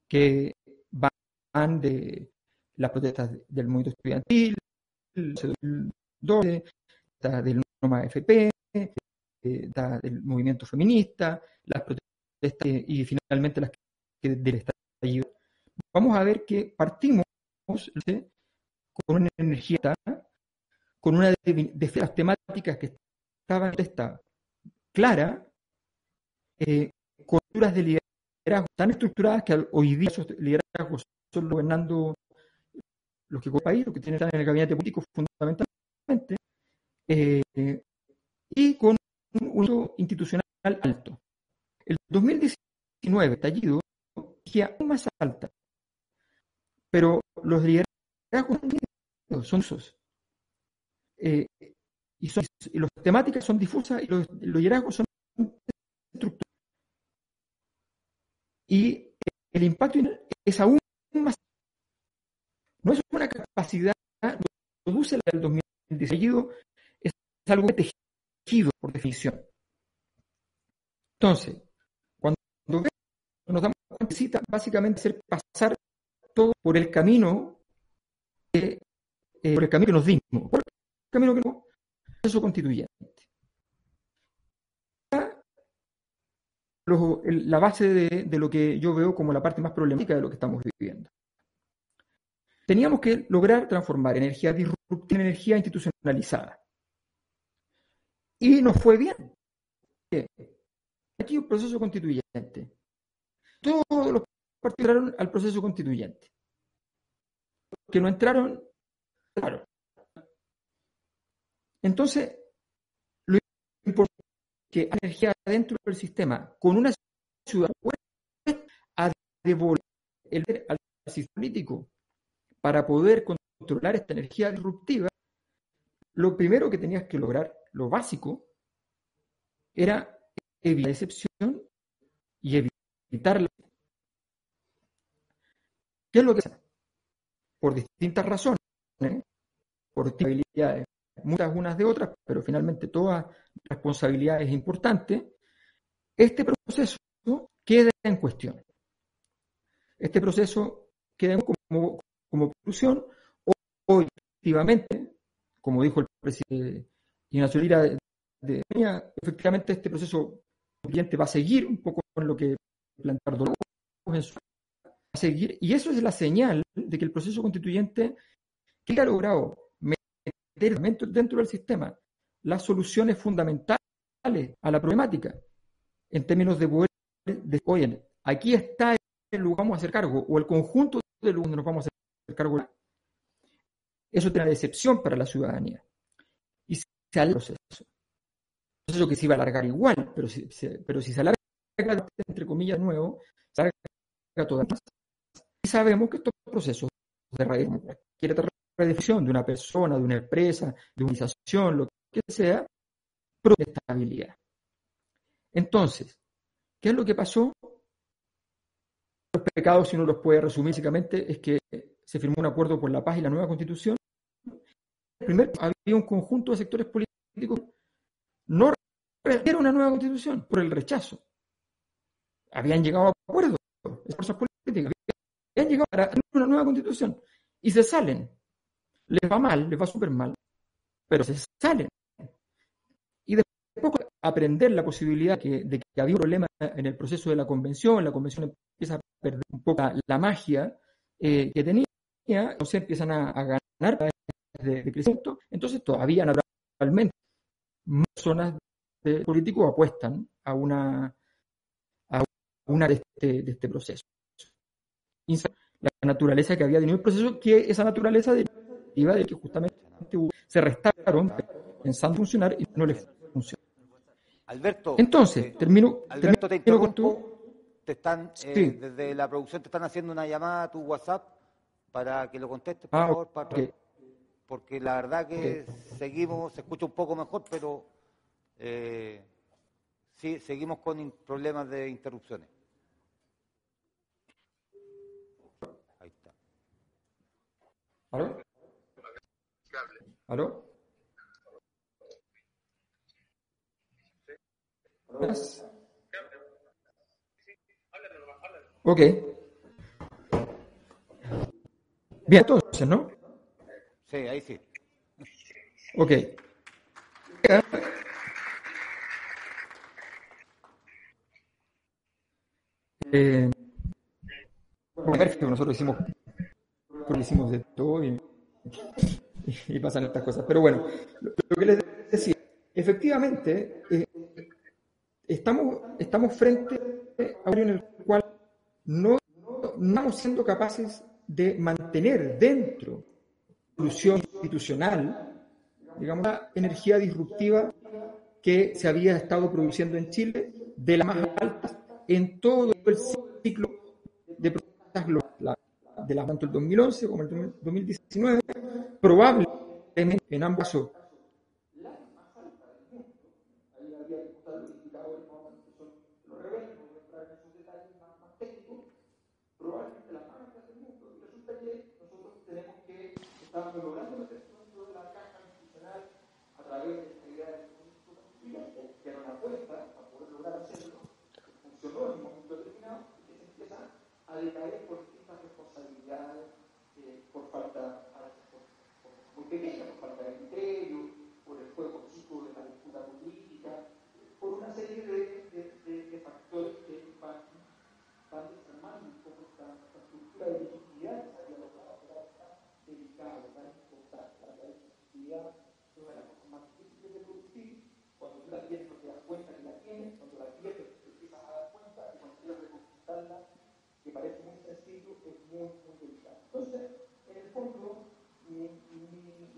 que van de las protestas del movimiento estudiantil, del 12, del NOMA FP, del movimiento feminista, las protestas y finalmente las que del estallido. Vamos a ver que partimos con una energía, con una de, las temáticas que estaba esta clara, eh, culturas de liderazgo tan estructuradas que hoy día esos liderazgos son gobernando los que el país, los que tienen en el gabinete político fundamentalmente, eh, y con un uso institucional alto. El 2019, estallido, aún más alta, pero los liderazgos son esos. Eh, y, son, y las temáticas son difusas y los, liderazgos son estructurales. Y el impacto es aún más. No es una capacidad, produce la del 2016, es algo tejido por definición. Entonces, cuando nos damos cuenta, necesita básicamente hacer pasar todo por el camino, eh, por el camino que nos dimos, por el camino que nos proceso constituyente. La base de, lo que yo veo como la parte más problemática de lo que estamos viviendo. Teníamos que lograr transformar energía disruptiva en energía institucionalizada. Y nos fue bien. Aquí un proceso constituyente. Todos los partidos entraron al proceso constituyente. Los que no entraron, claro, entonces, lo importante que hay energía dentro del sistema con una ciudad a devolver el al sistema político para poder controlar esta energía disruptiva, lo primero que tenías que lograr, lo básico, era evitar la excepción y evitar la... ¿Qué es lo que pasa? Por distintas razones, por habilidades muchas unas de otras, pero finalmente toda responsabilidad es importante, este proceso queda en cuestión. Este proceso queda como, como conclusión, hoy, efectivamente, como dijo el presidente Ignacio Lira de efectivamente este proceso va a seguir un poco con lo que plantear en su a seguir, y eso es la señal de que el proceso constituyente que ha logrado meter dentro del sistema las soluciones fundamentales a la problemática en términos de poder de, oye, aquí está el lugar vamos a hacer cargo, o el conjunto de lugares donde nos vamos a hacer cargo. Eso tiene una decepción para la ciudadanía. Y se alarga el proceso. Un proceso que se iba a alargar igual, pero si, pero si se alarga, entre comillas, nuevo, se alarga todavía más. Y sabemos que estos procesos de redefinición de una persona, de una empresa, de una organización, lo que sea, de estabilidad. Entonces, ¿qué es lo que pasó? Los pecados, si uno los puede resumir básicamente, es que se firmó un acuerdo por la paz y la nueva constitución. Primero, había un conjunto de sectores políticos no era una nueva constitución por el rechazo. Habían llegado a acuerdos, fuerzas políticas, habían llegado a una nueva constitución y se salen. Les va mal, les va súper mal, pero se salen. Y después aprender la posibilidad de que había un problema en el proceso de la convención, la convención empieza a perder un poco la, magia eh, que tenía, entonces empiezan a, ganar de, de, crecimiento, entonces todavía naturalmente más zonas de políticos apuestan a una, a una de, este, de este proceso. La naturaleza que había tenido el proceso, que esa naturaleza deriva de que justamente se restaron pensando funcionar y no les funciona. Alberto, entonces, eh, termino, Alberto, te interrumpo. Te están, eh, desde la producción te están haciendo una llamada a tu WhatsApp para que lo contestes, por ah, favor, porque la verdad que seguimos, se escucha un poco mejor, pero eh, sí, seguimos con problemas de interrupciones. Ahí está. ¿Aló? ¿Aló? Ok. Bien, entonces, ¿no? Sí, ahí sí. Ok. Eh, nosotros hicimos, hicimos de todo y, pasan estas cosas. Pero bueno, lo, que les decía, efectivamente, eh, estamos, estamos frente a un en el cual no, no estamos siendo capaces de mantener dentro de la solución institucional, digamos, la energía disruptiva que se había estado produciendo en Chile de la más alta en todo el ciclo de protestas globales, de la, tanto el 2011 como el 2019, probablemente en ambos casos estamos logrando meter dentro de la caja institucional a través de esta idea de constitución, que era una apuesta para poder lograr hacerlo, que funcionó en un momento determinado y que se empieza a decaer por distintas responsabilidades, eh, por falta, por, falta de criterio, por el juego chico de la disputa política, por una serie de, de, de, de factores que van, van desarmando un poco esta, estructura de legitimidad delicado, tan importante. La productividad es una de las cosas más difíciles de producir. Cuando tú la tienes no te das cuenta que la tienes, cuando la pierdes te empiezas a dar cuenta y cuando quieres reconquistarla, que parece muy sencillo, es muy, delicado. Entonces, en el fondo, mi,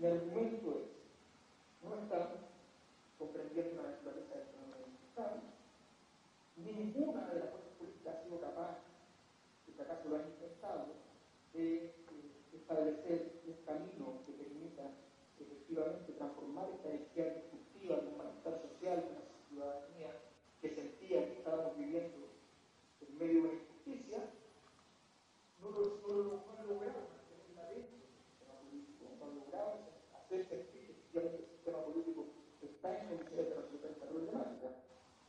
argumento es, no estamos comprendiendo la naturaleza del fenómeno digital, ninguna de las fuerzas políticas ha sido capaz, si acaso lo han intentado, de establecer un camino que permita efectivamente transformar esta energía destructiva de un malestar social de una ciudadanía que sentía que estábamos viviendo en medio de una solo los Juan lograron el fundamento del sistema político, cuando lograron hacer sentir que el sistema político está en condiciones de resolver esta problemática,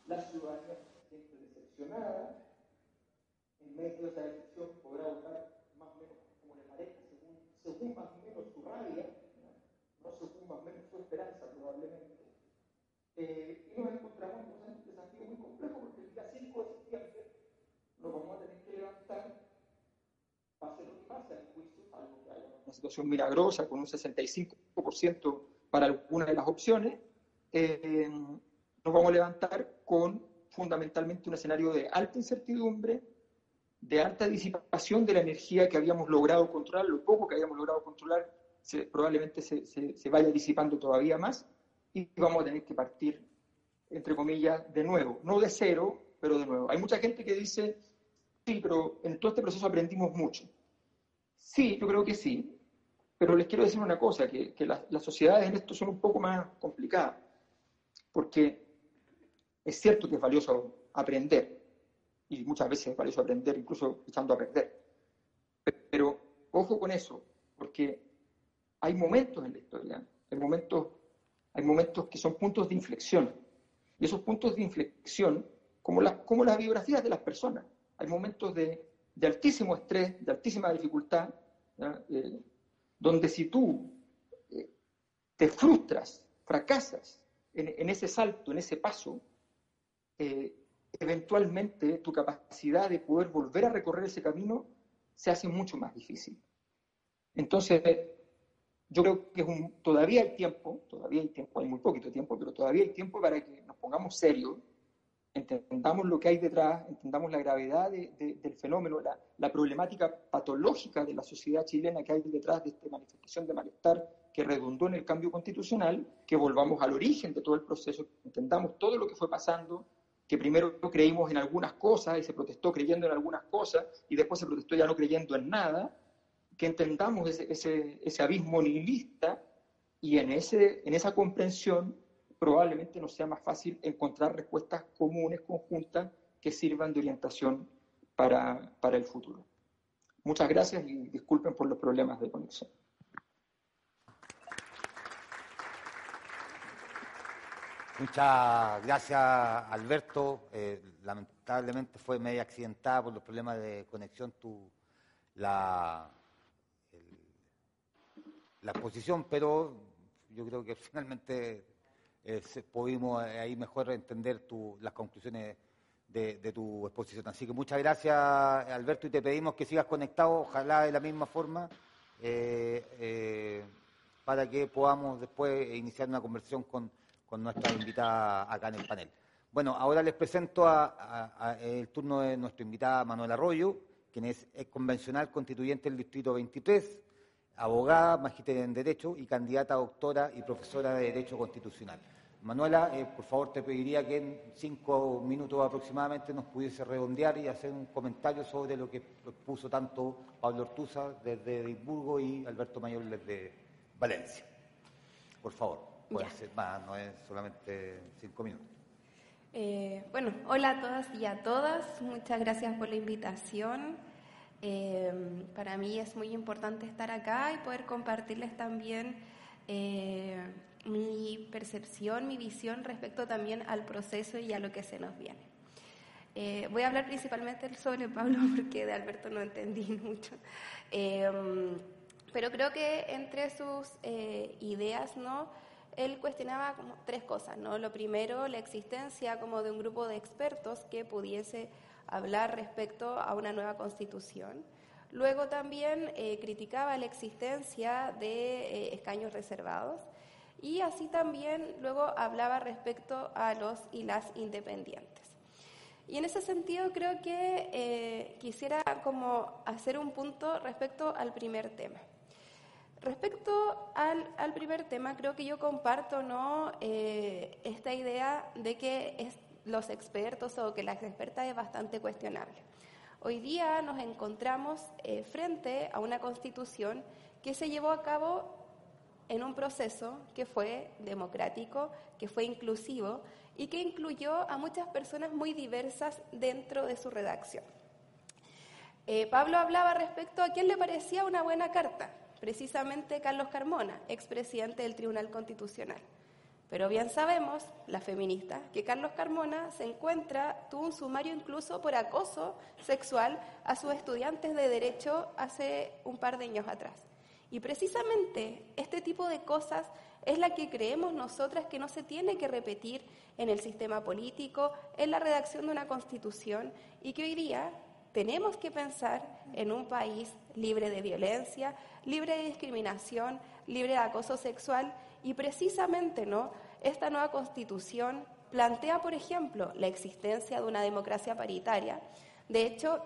la ciudadanía se siente decepcionada, en medio de esa decisión podrá votar más o menos como le parezca, según, según más menos su rabia, no según más menos su esperanza probablemente. Y nos encontramos con un desafío muy complejo porque el día 5 de septiembre nos vamos a tener situación milagrosa con un 65% para alguna de las opciones, eh, nos vamos a levantar con fundamentalmente un escenario de alta incertidumbre, de alta disipación de la energía que habíamos logrado controlar, lo poco que habíamos logrado controlar probablemente se, se, vaya disipando todavía más y vamos a tener que partir, entre comillas, de nuevo, no de cero, pero de nuevo. Hay mucha gente que dice, sí, pero en todo este proceso aprendimos mucho. Sí, yo creo que sí, pero les quiero decir una cosa, que, que las, las sociedades en esto son un poco más complicadas, porque es cierto que es valioso aprender, y muchas veces es valioso aprender incluso echando a perder. Pero ojo con eso, porque hay momentos en la historia, hay momentos, hay momentos que son puntos de inflexión. Y esos puntos de inflexión, como, las como las biografías de las personas, hay momentos de, de altísimo estrés, de altísima dificultad, eh, donde si tú eh, te frustras, fracasas en, en, ese salto, en ese paso, eh, eventualmente tu capacidad de poder volver a recorrer ese camino se hace mucho más difícil. Entonces, yo creo que todavía hay tiempo, todavía hay tiempo, hay muy poquito tiempo, pero todavía hay tiempo para que nos pongamos serios, entendamos lo que hay detrás, entendamos la gravedad del fenómeno, la, problemática patológica de la sociedad chilena que hay detrás de esta manifestación de malestar que redundó en el cambio constitucional, que volvamos al origen de todo el proceso, entendamos todo lo que fue pasando, que primero creímos en algunas cosas y se protestó creyendo en algunas cosas y después se protestó ya no creyendo en nada, que entendamos ese, ese, ese abismo nihilista y en, ese, en esa comprensión probablemente nos sea más fácil encontrar respuestas comunes, conjuntas, que sirvan de orientación para, para el futuro. Muchas gracias y disculpen por los problemas de conexión. Muchas gracias, Alberto. Eh, lamentablemente fue media accidentada por los problemas de conexión tu, la, la exposición, pero yo creo que finalmente eh, pudimos eh, ahí mejor entender tu, las conclusiones de, tu exposición. Así que muchas gracias, Alberto, y te pedimos que sigas conectado, ojalá de la misma forma, para que podamos después iniciar una conversación con con nuestra invitada acá en el panel. Bueno, ahora les presento el turno de nuestra invitada Manuela Arroyo, quien es, convencional constituyente del Distrito 23, abogada, magíster en Derecho y candidata a doctora y profesora de Derecho Constitucional. Manuela, eh, por favor, te pediría que en cinco minutos aproximadamente nos pudiese redondear y hacer un comentario sobre lo que puso tanto Pablo Ortuza desde Edimburgo y Alberto Mayor desde Valencia. Por favor. Puede ser más, no es solamente cinco minutos. Eh, bueno, hola a todas y a todas. Muchas gracias por la invitación. Eh, para mí es muy importante estar acá y poder compartirles también eh, mi percepción, mi visión respecto también al proceso y a lo que se nos viene. voy a hablar principalmente sobre Pablo porque de Alberto no entendí mucho. pero creo que entre sus ideas, ¿no? él cuestionaba como tres cosas, ¿no? Lo primero, la existencia como de un grupo de expertos que pudiese hablar respecto a una nueva constitución. Luego también eh, criticaba la existencia de eh, escaños reservados y así también luego hablaba respecto a los y las independientes. Y en ese sentido creo que eh, quisiera como hacer un punto respecto al primer tema. Respecto al, primer tema, creo que yo comparto ¿no? Eh, esta idea de que los expertos o que las expertas es bastante cuestionable. Hoy día nos encontramos eh, frente a una constitución que se llevó a cabo en un proceso que fue democrático, que fue inclusivo y que incluyó a muchas personas muy diversas dentro de su redacción. Eh, Pablo hablaba respecto a quién le parecía una buena carta precisamente Carlos Carmona, expresidente del Tribunal Constitucional. Pero bien sabemos, la feminista, que Carlos Carmona se encuentra, tuvo un sumario incluso por acoso sexual a sus estudiantes de Derecho hace un par de años atrás. Y precisamente este tipo de cosas es la que creemos nosotras que no se tiene que repetir en el sistema político, en la redacción de una constitución y que hoy día tenemos que pensar en un país libre de violencia, libre de discriminación, libre de acoso sexual y precisamente no esta nueva constitución plantea, por ejemplo, la existencia de una democracia paritaria. De hecho,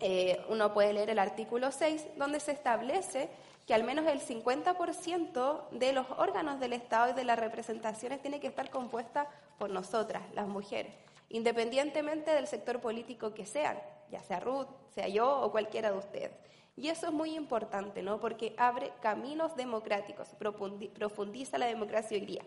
eh, uno puede leer el artículo 6, donde se establece que al menos el 50% de los órganos del Estado y de las representaciones tiene que estar compuesta por nosotras, las mujeres, independientemente del sector político que sean, ya sea Ruth, sea yo o cualquiera de ustedes. Y eso es muy importante, ¿no? Porque abre caminos democráticos, profundiza la democracia hoy día.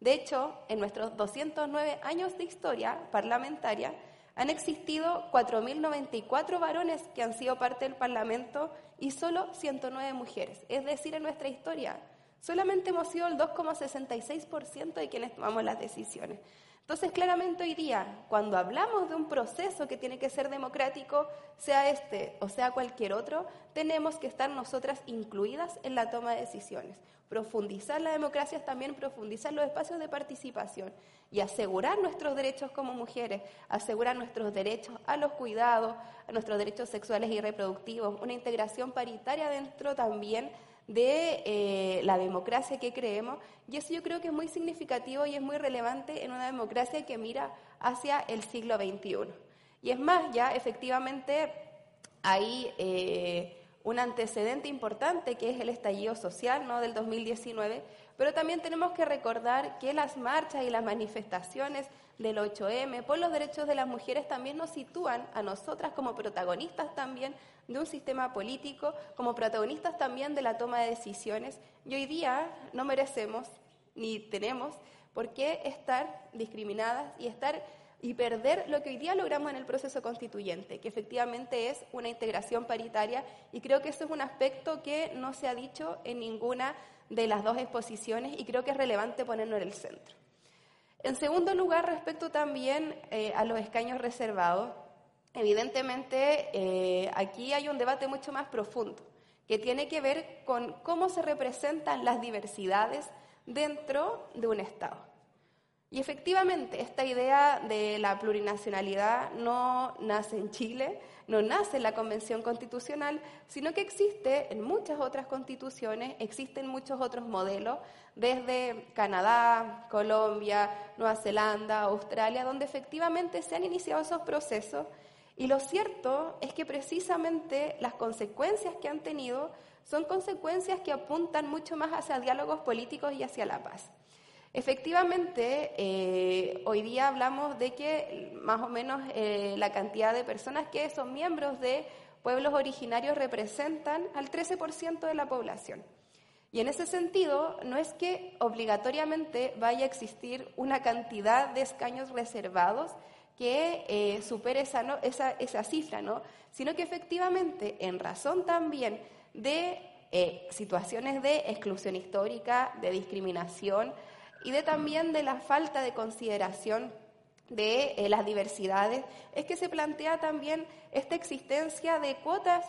De hecho, en nuestros 209 años de historia parlamentaria, han existido 4.094 varones que han sido parte del Parlamento y solo 109 mujeres. Es decir, en nuestra historia solamente hemos sido el 2,66% de quienes tomamos las decisiones. Entonces, claramente hoy día, cuando hablamos de un proceso que tiene que ser democrático, sea este o sea cualquier otro, tenemos que estar nosotras incluidas en la toma de decisiones. Profundizar la democracia es también profundizar los espacios de participación y asegurar nuestros derechos como mujeres, asegurar nuestros derechos a los cuidados, a nuestros derechos sexuales y reproductivos, una integración paritaria dentro también de eh, la democracia que creemos y eso yo creo que es muy significativo y es muy relevante en una democracia que mira hacia el siglo XXI. Y es más, ya efectivamente hay eh, un antecedente importante que es el estallido social ¿no? del 2019, pero también tenemos que recordar que las marchas y las manifestaciones del 8M por los derechos de las mujeres también nos sitúan a nosotras como protagonistas también de un sistema político, como protagonistas también de la toma de decisiones. Y hoy día no merecemos ni tenemos por qué estar discriminadas y estar y perder lo que hoy día logramos en el proceso constituyente, que efectivamente es una integración paritaria y creo que eso es un aspecto que no se ha dicho en ninguna de las dos exposiciones y creo que es relevante ponerlo en el centro. En segundo lugar, respecto también eh, a los escaños reservados, evidentemente eh, aquí hay un debate mucho más profundo que tiene que ver con cómo se representan las diversidades dentro de un Estado. Y efectivamente, esta idea de la plurinacionalidad no nace en Chile, no nace en la Convención Constitucional, sino que existe en muchas otras constituciones, existen muchos otros modelos, desde Canadá, Colombia, Nueva Zelanda, Australia, donde efectivamente se han iniciado esos procesos. Y lo cierto es que precisamente las consecuencias que han tenido son consecuencias que apuntan mucho más hacia diálogos políticos y hacia la paz. Efectivamente, eh, hoy día hablamos de que más o menos eh, la cantidad de personas que son miembros de pueblos originarios representan al 13% de la población. Y en ese sentido, no es que obligatoriamente vaya a existir una cantidad de escaños reservados que eh, supere esa, esa, esa, cifra, ¿no? sino que efectivamente, en razón también de situaciones de exclusión histórica, de discriminación, y de también de la falta de consideración de eh, las diversidades, es que se plantea también esta existencia de cuotas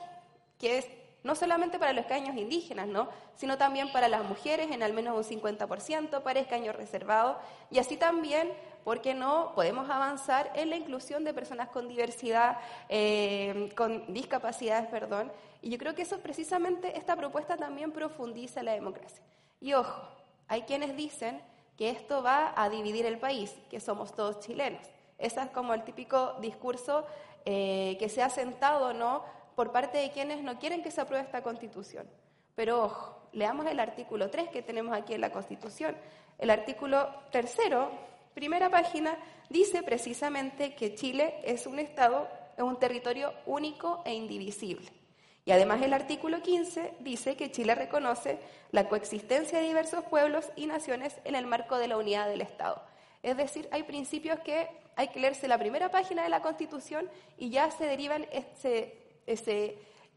que es no solamente para los escaños indígenas, ¿no? sino también para las mujeres en al menos un 50%, para escaños reservados, y así también, ¿por qué no?, podemos avanzar en la inclusión de personas con diversidad, eh, con discapacidades, perdón, y yo creo que eso precisamente, esta propuesta también profundiza la democracia. Y ojo, hay quienes dicen que esto va a dividir el país, que somos todos chilenos. Ese es como el típico discurso eh, que se ha sentado ¿no? por parte de quienes no quieren que se apruebe esta constitución. Pero ojo, leamos el artículo 3 que tenemos aquí en la constitución. El artículo tercero, primera página, dice precisamente que Chile es un Estado, es un territorio único e indivisible. Y además el artículo 15 dice que Chile reconoce la coexistencia de diversos pueblos y naciones en el marco de la unidad del Estado. Es decir, hay principios que hay que leerse la primera página de la Constitución y ya se derivan, se,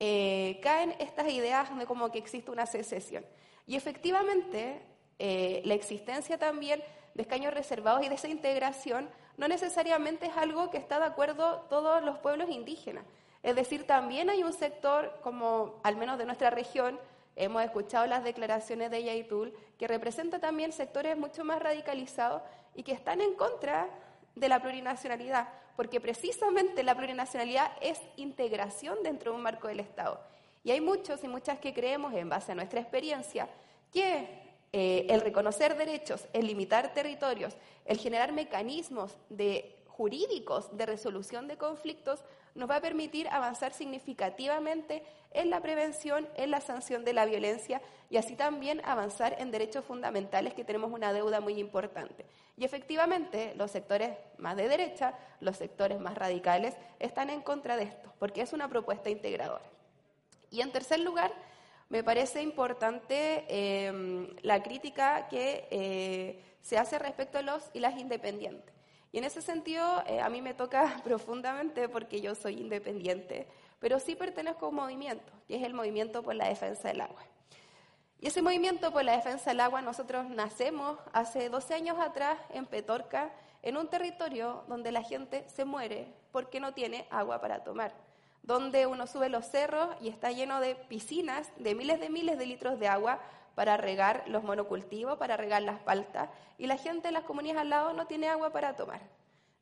eh, caen estas ideas de como que existe una secesión. Y efectivamente, eh, la existencia también de escaños reservados y de esa integración no necesariamente es algo que está de acuerdo todos los pueblos indígenas. Es decir, también hay un sector, como al menos de nuestra región, hemos escuchado las declaraciones de Yaitul, que representa también sectores mucho más radicalizados y que están en contra de la plurinacionalidad, porque precisamente la plurinacionalidad es integración dentro de un marco del Estado. Y hay muchos y muchas que creemos, en base a nuestra experiencia, que eh, el reconocer derechos, el limitar territorios, el generar mecanismos de jurídicos de resolución de conflictos nos va a permitir avanzar significativamente en la prevención, en la sanción de la violencia y así también avanzar en derechos fundamentales que tenemos una deuda muy importante. Y efectivamente los sectores más de derecha, los sectores más radicales están en contra de esto, porque es una propuesta integradora. Y en tercer lugar, me parece importante em, la crítica que eh, se hace respecto a los y las independientes. Y en ese sentido, eh, a mí me toca profundamente porque yo soy independiente, pero sí pertenezco a un movimiento, que es el movimiento por la defensa del agua. Y ese movimiento por la defensa del agua, nosotros nacemos hace 12 años atrás en Petorca, en un territorio donde la gente se muere porque no tiene agua para tomar, donde uno sube los cerros y está lleno de piscinas de miles de miles de litros de agua para regar los monocultivos, para regar las paltas, y la gente en las comunidades al lado no tiene agua para tomar.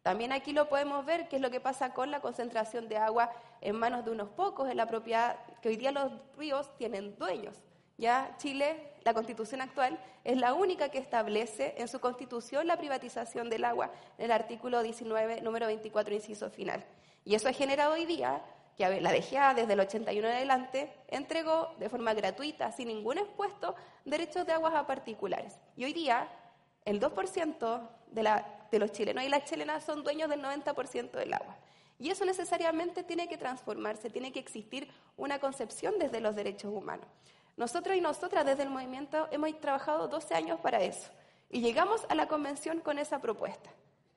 También aquí lo podemos ver, qué es lo que pasa con la concentración de agua en manos de unos pocos en la propiedad, que hoy día los ríos tienen dueños. Ya Chile, la constitución actual, es la única que establece en su constitución la privatización del agua, en el artículo 19, número 24, inciso final. Y eso ha generado hoy día que la DGA desde el 81 en adelante entregó de forma gratuita, sin ningún expuesto, derechos de aguas a particulares. Y hoy día el 2% de, la, de los chilenos y las chilenas son dueños del 90% del agua. Y eso necesariamente tiene que transformarse, tiene que existir una concepción desde los derechos humanos. Nosotros y nosotras desde el movimiento hemos trabajado 12 años para eso y llegamos a la convención con esa propuesta.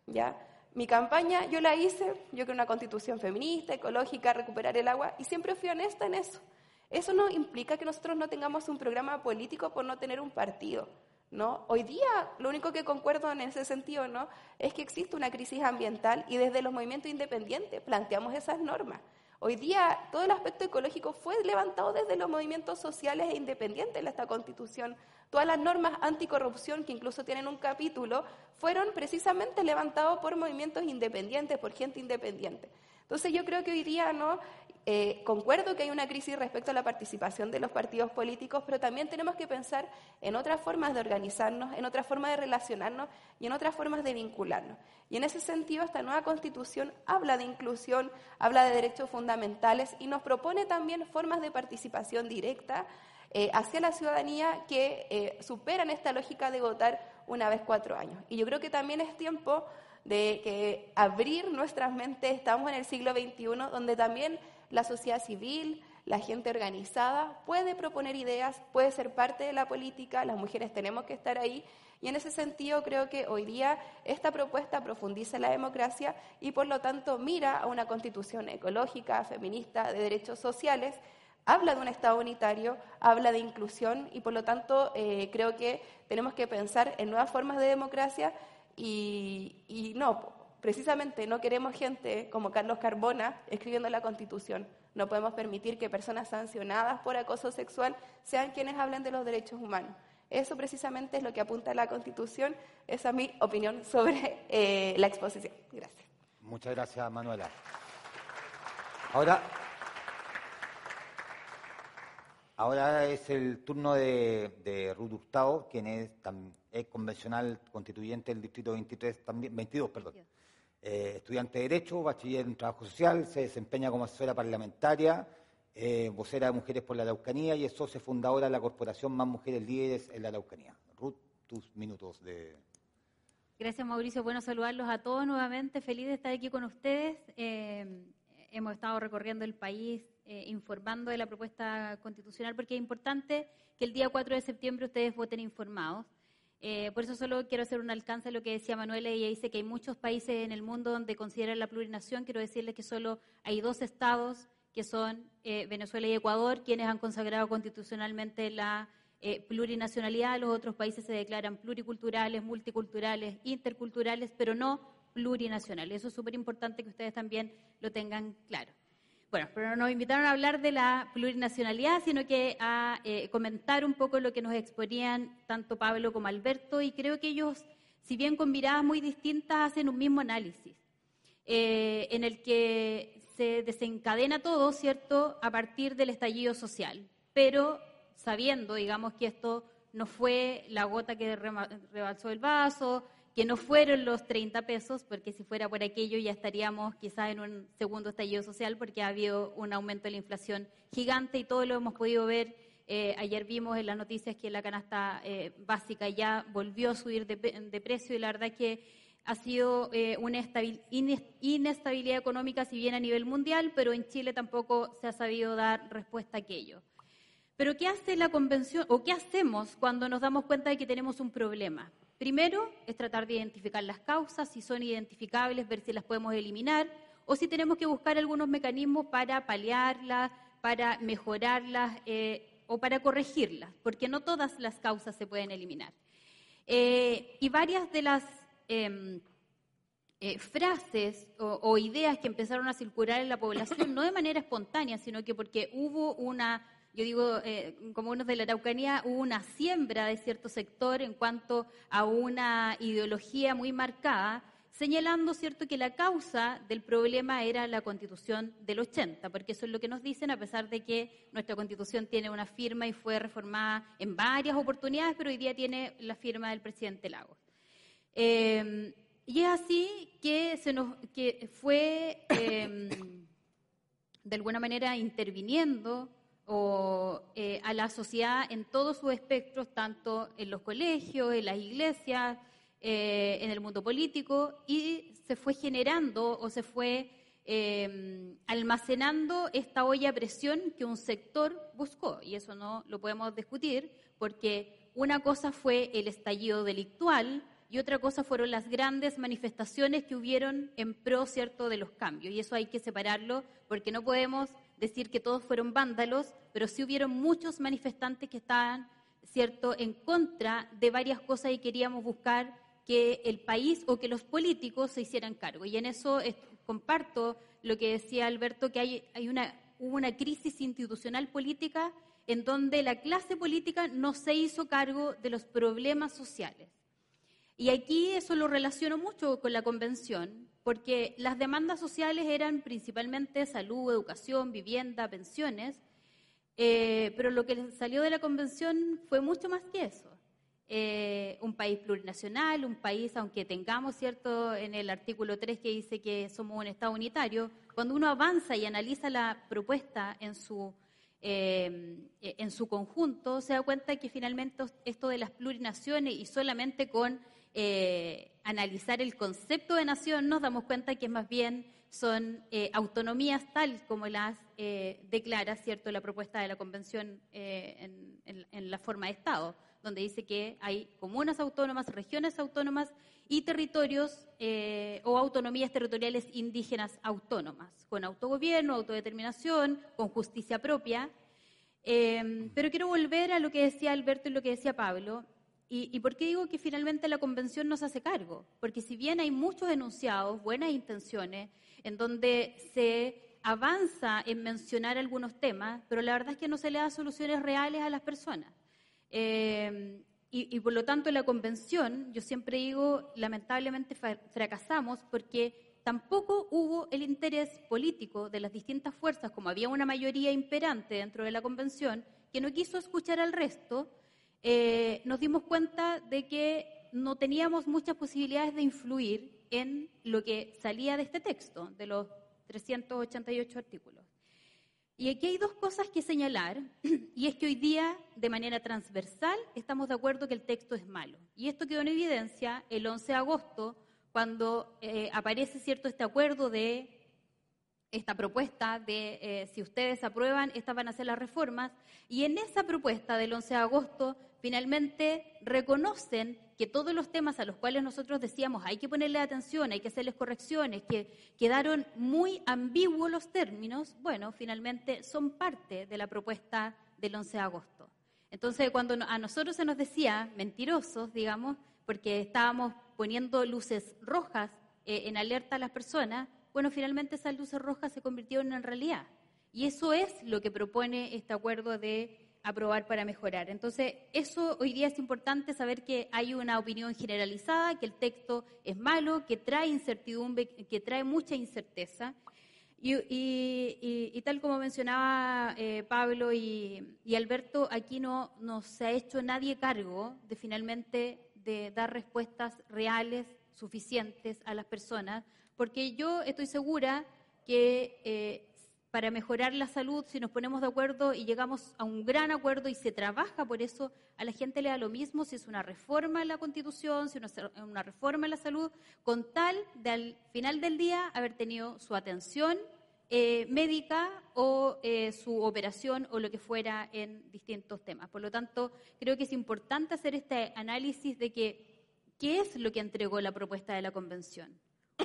¿ya? Mi campaña yo la hice, yo creo una constitución feminista, ecológica, recuperar el agua, y siempre fui honesta en eso. Eso no implica que nosotros no tengamos un programa político por no tener un partido. ¿no? Hoy día lo único que concuerdo en ese sentido ¿no? es que existe una crisis ambiental y desde los movimientos independientes planteamos esas normas. Hoy día todo el aspecto ecológico fue levantado desde los movimientos sociales e independientes en esta constitución. Todas las normas anticorrupción, que incluso tienen un capítulo, fueron precisamente levantados por movimientos independientes, por gente independiente. Entonces yo creo que hoy día no eh, concuerdo que hay una crisis respecto a la participación de los partidos políticos, pero también tenemos que pensar en otras formas de organizarnos, en otras formas de relacionarnos y en otras formas de vincularnos. Y en ese sentido, esta nueva constitución habla de inclusión, habla de derechos fundamentales y nos propone también formas de participación directa eh, hacia la ciudadanía que eh, superan esta lógica de votar una vez cuatro años. Y yo creo que también es tiempo de que abrir nuestras mentes, estamos en el siglo XXI, donde también la sociedad civil, la gente organizada puede proponer ideas, puede ser parte de la política, las mujeres tenemos que estar ahí. Y en ese sentido creo que hoy día esta propuesta profundiza la democracia y por lo tanto mira a una constitución ecológica, feminista, de derechos sociales, habla de un Estado unitario, habla de inclusión y por lo tanto eh, creo que tenemos que pensar en nuevas formas de democracia y, no, Precisamente no queremos gente como Carlos Carbona escribiendo la Constitución. No podemos permitir que personas sancionadas por acoso sexual sean quienes hablen de los derechos humanos. Eso precisamente es lo que apunta la Constitución. Esa es mi opinión sobre eh, la exposición. Gracias. Muchas gracias, Manuela. Ahora, ahora es el turno de, Ruth Hurtado, quien es, es, convencional constituyente del Distrito 23, también, 22, perdón. Eh, estudiante de Derecho, bachiller en Trabajo Social, se desempeña como asesora parlamentaria, eh, vocera de Mujeres por la Araucanía y es socia fundadora de la Corporación Más Mujeres Líderes en la Araucanía. Ruth, tus minutos de... Gracias, Mauricio. Bueno, saludarlos a todos nuevamente. Feliz de estar aquí con ustedes. Eh, hemos estado recorriendo el país informando de la propuesta constitucional porque es importante que el día 4 de septiembre ustedes voten informados. Eh, por eso solo quiero hacer un alcance a lo que decía Manuela. Ella dice que hay muchos países en el mundo donde consideran la plurinación. Quiero decirles que solo hay dos estados, que son eh, Venezuela y Ecuador, quienes han consagrado constitucionalmente la eh, plurinacionalidad. Los otros países se declaran pluriculturales, multiculturales, interculturales, pero no plurinacionales. Eso es súper importante que ustedes también lo tengan claro. Bueno, pero no nos invitaron a hablar de la plurinacionalidad, sino que a eh, comentar un poco lo que nos exponían tanto Pablo como Alberto, y creo que ellos si bien con miradas muy distintas, hacen un mismo análisis, eh, en el que se desencadena todo, ¿cierto?, a partir del estallido social, pero sabiendo, digamos, que esto no fue la gota que rebalsó el vaso, que no fueron los 30 pesos, porque si fuera por aquello ya estaríamos quizás en un segundo estallido social, porque ha habido un aumento de la inflación gigante y todo lo hemos podido ver. Eh, ayer vimos en las noticias que la canasta eh, básica ya volvió a subir de, precio y la verdad que ha sido eh, una inestabilidad económica, si bien a nivel mundial, pero en Chile tampoco se ha sabido dar respuesta a aquello. Pero ¿qué hace la convención o qué hacemos cuando nos damos cuenta de que tenemos un problema? Primero es tratar de identificar las causas, si son identificables, ver si las podemos eliminar o si tenemos que buscar algunos mecanismos para paliarlas, para mejorarlas eh, o para corregirlas, porque no todas las causas se pueden eliminar. Eh, y varias de las em, eh, frases o, o ideas que empezaron a circular en la población, no de manera espontánea, sino que porque hubo una yo digo, eh, como uno de la Araucanía, hubo una siembra de cierto sector en cuanto a una ideología muy marcada, señalando cierto que la causa del problema era la constitución del 80, porque eso es lo que nos dicen, a pesar de que nuestra constitución tiene una firma y fue reformada en varias oportunidades, pero hoy día tiene la firma del presidente Lagos. Eh, y es así que, se nos, que fue, eh, de alguna manera, interviniendo o, eh, a la sociedad en todos sus espectros, tanto en los colegios, en las iglesias, eh, en el mundo político, y se fue generando o se fue eh, almacenando esta olla presión que un sector buscó, y eso no lo podemos discutir, porque una cosa fue el estallido delictual, y otra cosa fueron las grandes manifestaciones que hubieron en pro cierto de los cambios. Y eso hay que separarlo porque no podemos decir que todos fueron vándalos, pero sí hubieron muchos manifestantes que estaban, ¿cierto?, en contra de varias cosas y queríamos buscar que el país o que los políticos se hicieran cargo. Y en eso comparto lo que decía Alberto, que hay, una crisis institucional política en donde la clase política no se hizo cargo de los problemas sociales. Y aquí eso lo relaciono mucho con la convención, porque las demandas sociales eran principalmente salud, educación, vivienda, pensiones, eh, pero lo que salió de la convención fue mucho más que eso. Eh, un país plurinacional, un país, aunque tengamos cierto en el artículo 3 que dice que somos un Estado unitario, cuando uno avanza y analiza la propuesta en su, eh, en su conjunto, se da cuenta que finalmente esto de las plurinaciones y solamente con eh, analizar el concepto de nación, nos damos cuenta que más bien son eh, autonomías tal como las eh, declara cierto la propuesta de la Convención en, la forma de Estado, donde dice que hay comunas autónomas, regiones autónomas y territorios o autonomías territoriales indígenas autónomas, con autogobierno, autodeterminación, con justicia propia. pero quiero volver a lo que decía Alberto y lo que decía Pablo, ¿Y, por qué digo que finalmente la convención nos hace cargo? Porque si bien hay muchos enunciados, buenas intenciones, en donde se avanza en mencionar algunos temas, pero la verdad es que no se le da soluciones reales a las personas. Eh, y, y, por lo tanto, la convención, yo siempre digo, lamentablemente fracasamos porque tampoco hubo el interés político de las distintas fuerzas, como había una mayoría imperante dentro de la convención, que no quiso escuchar al resto eh, nos dimos cuenta de que no teníamos muchas posibilidades de influir en lo que salía de este texto, de los 388 artículos. Y aquí hay dos cosas que señalar, y es que hoy día, de manera transversal, estamos de acuerdo que el texto es malo. Y esto quedó en evidencia el 11 de agosto, cuando eh, aparece cierto este acuerdo de esta propuesta de eh, si ustedes aprueban, estas van a ser las reformas, y en esa propuesta del 11 de agosto finalmente reconocen que todos los temas a los cuales nosotros decíamos hay que ponerle atención, hay que hacerles correcciones, que quedaron muy ambiguos los términos, bueno, finalmente son parte de la propuesta del 11 de agosto. Entonces, cuando a nosotros se nos decía mentirosos, digamos, porque estábamos poniendo luces rojas eh, en alerta a las personas, bueno, finalmente esas luces rojas se convirtieron en realidad. Y eso es lo que propone este acuerdo de aprobar para mejorar. Entonces, eso hoy día es importante saber que hay una opinión generalizada, que el texto es malo, que trae incertidumbre, que trae mucha incerteza. Y, tal como mencionaba eh, Pablo y, Alberto, aquí no, no se ha hecho nadie cargo de finalmente de dar respuestas reales, suficientes a las personas, porque yo estoy segura que eh, para mejorar la salud, si nos ponemos de acuerdo y llegamos a un gran acuerdo y se trabaja por eso, a la gente le da lo mismo si es una reforma en la Constitución, si es una reforma en la salud, con tal de al final del día haber tenido su atención eh, médica o eh, su operación o lo que fuera en distintos temas. Por lo tanto, creo que es importante hacer este análisis de que qué es lo que entregó la propuesta de la Convención.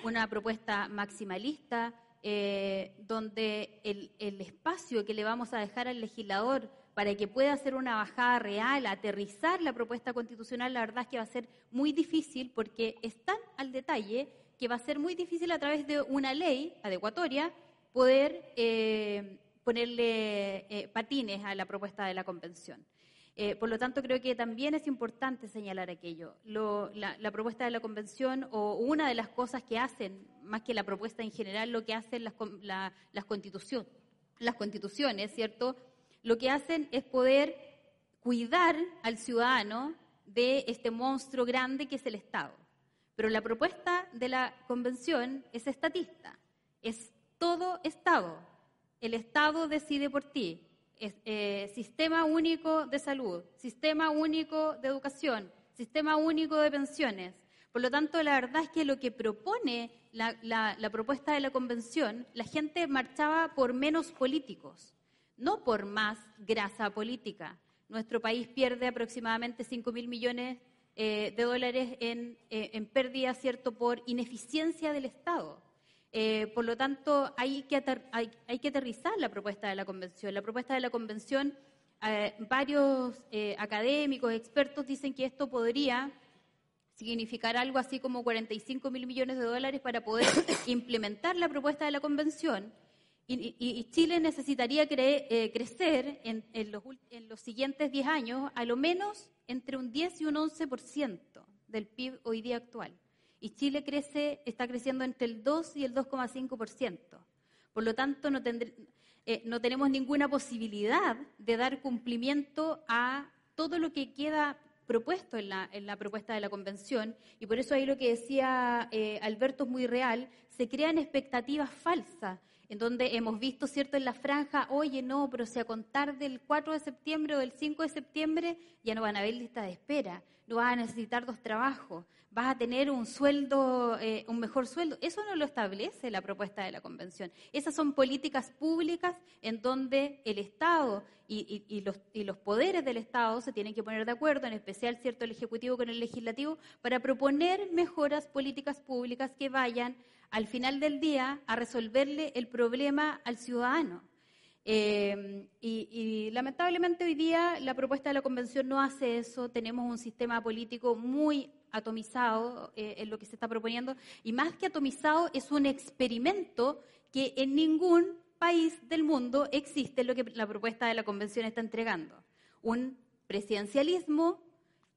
Una propuesta maximalista, eh, donde el, espacio que le vamos a dejar al legislador para que pueda hacer una bajada real, aterrizar la propuesta constitucional, la verdad es que va a ser muy difícil porque es tan al detalle que va a ser muy difícil a través de una ley adecuatoria poder eh, ponerle eh, patines a la propuesta de la convención. Eh, por lo tanto, creo que también es importante señalar aquello. la, propuesta de la Convención o una de las cosas que hacen, más que la propuesta en general, lo que hacen las, las, las constituciones, ¿cierto? Lo que hacen es poder cuidar al ciudadano de este monstruo grande que es el Estado. Pero la propuesta de la Convención es estatista, es todo Estado. El Estado decide por ti, eh, sistema único de salud, sistema único de educación, sistema único de pensiones. Por lo tanto, la verdad es que lo que propone la, propuesta de la convención, la gente marchaba por menos políticos, no por más grasa política. Nuestro país pierde aproximadamente 5 mil millones eh, de dólares en, eh, en pérdida, ¿cierto?, por ineficiencia del Estado. Eh, por lo tanto, hay que, hay, que, aterrizar la propuesta de la Convención. La propuesta de la Convención, eh, varios eh, académicos, expertos dicen que esto podría significar algo así como 45 mil millones de dólares para poder implementar la propuesta de la Convención. Y, Chile necesitaría crecer en, los, en los siguientes 10 años a lo menos entre un 10 y un 11% del PIB hoy día actual y Chile crece, está creciendo entre el 2 y el 2,5%. Por lo tanto, no, eh, no tenemos ninguna posibilidad de dar cumplimiento a todo lo que queda propuesto en la, en la, propuesta de la convención y por eso ahí lo que decía eh, Alberto es muy real, se crean expectativas falsas en donde hemos visto, ¿cierto?, en la franja, oye, no, pero si a contar del 4 de septiembre o del 5 de septiembre ya no van a haber lista de espera, no vas a necesitar dos trabajos, vas a tener un sueldo, eh, un mejor sueldo. Eso no lo establece la propuesta de la Convención. Esas son políticas públicas en donde el Estado y, los, y los poderes del Estado se tienen que poner de acuerdo, en especial, ¿cierto?, el Ejecutivo con el Legislativo, para proponer mejoras políticas públicas que vayan al final del día a resolverle el problema al ciudadano. Eh, y, lamentablemente hoy día la propuesta de la Convención no hace eso. Tenemos un sistema político muy atomizado eh, en lo que se está proponiendo y más que atomizado es un experimento que en ningún país del mundo existe lo que la propuesta de la Convención está entregando. Un presidencialismo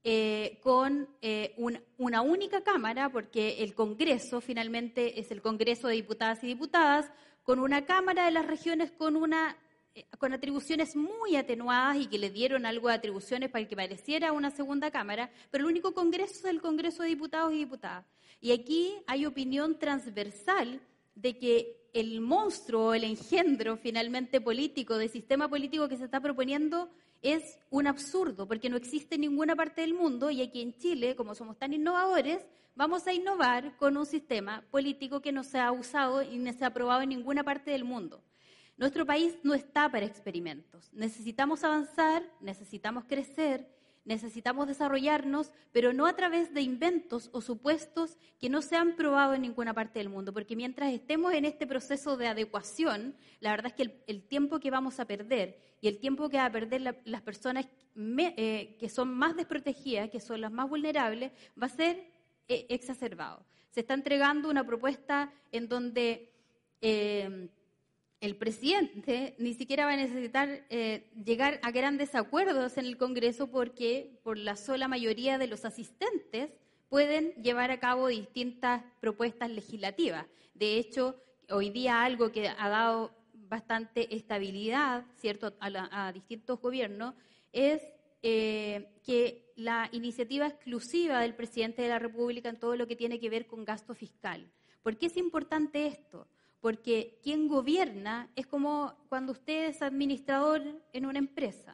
eh, con eh, una única Cámara, porque el Congreso finalmente es el Congreso de Diputadas y Diputadas, con una Cámara de las regiones con una eh, con atribuciones muy atenuadas y que le dieron algo de atribuciones para que pareciera una segunda Cámara, pero el único Congreso es el Congreso de Diputados y Diputadas. Y aquí hay opinión transversal de que el monstruo, el engendro finalmente político, del sistema político que se está proponiendo, es un absurdo, porque no existe en ninguna parte del mundo y aquí en Chile, como somos tan innovadores, vamos a innovar con un sistema político que no se ha usado y no se ha aprobado en ninguna parte del mundo. Nuestro país no está para experimentos. Necesitamos avanzar, necesitamos crecer, necesitamos desarrollarnos, pero no a través de inventos o supuestos que no se han probado en ninguna parte del mundo, porque mientras estemos en este proceso de adecuación, la verdad es que el, tiempo que vamos a perder y el tiempo que van a perder las personas eh, que son más desprotegidas, que son las más vulnerables, va a ser eh, exacerbado. Se está entregando una propuesta en donde... Eh, el presidente ni siquiera va a necesitar eh, llegar a grandes acuerdos en el Congreso porque por la sola mayoría de los asistentes pueden llevar a cabo distintas propuestas legislativas. De hecho, hoy día algo que ha dado bastante estabilidad ¿cierto? a, distintos gobiernos es eh, que la iniciativa exclusiva del presidente de la República en todo lo que tiene que ver con gasto fiscal. ¿Por qué es importante esto? Porque quien gobierna es como cuando usted es administrador en una empresa.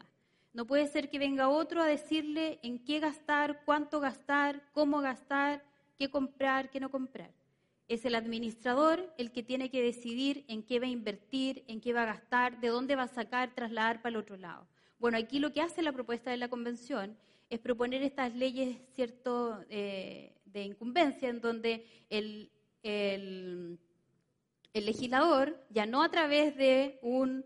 No puede ser que venga otro a decirle en qué gastar, cuánto gastar, cómo gastar, qué comprar, qué no comprar. Es el administrador el que tiene que decidir en qué va a invertir, en qué va a gastar, de dónde va a sacar, trasladar para el otro lado. Bueno, aquí lo que hace la propuesta de la convención es proponer estas leyes cierto eh, de incumbencia en donde el el legislador, ya no a través de un,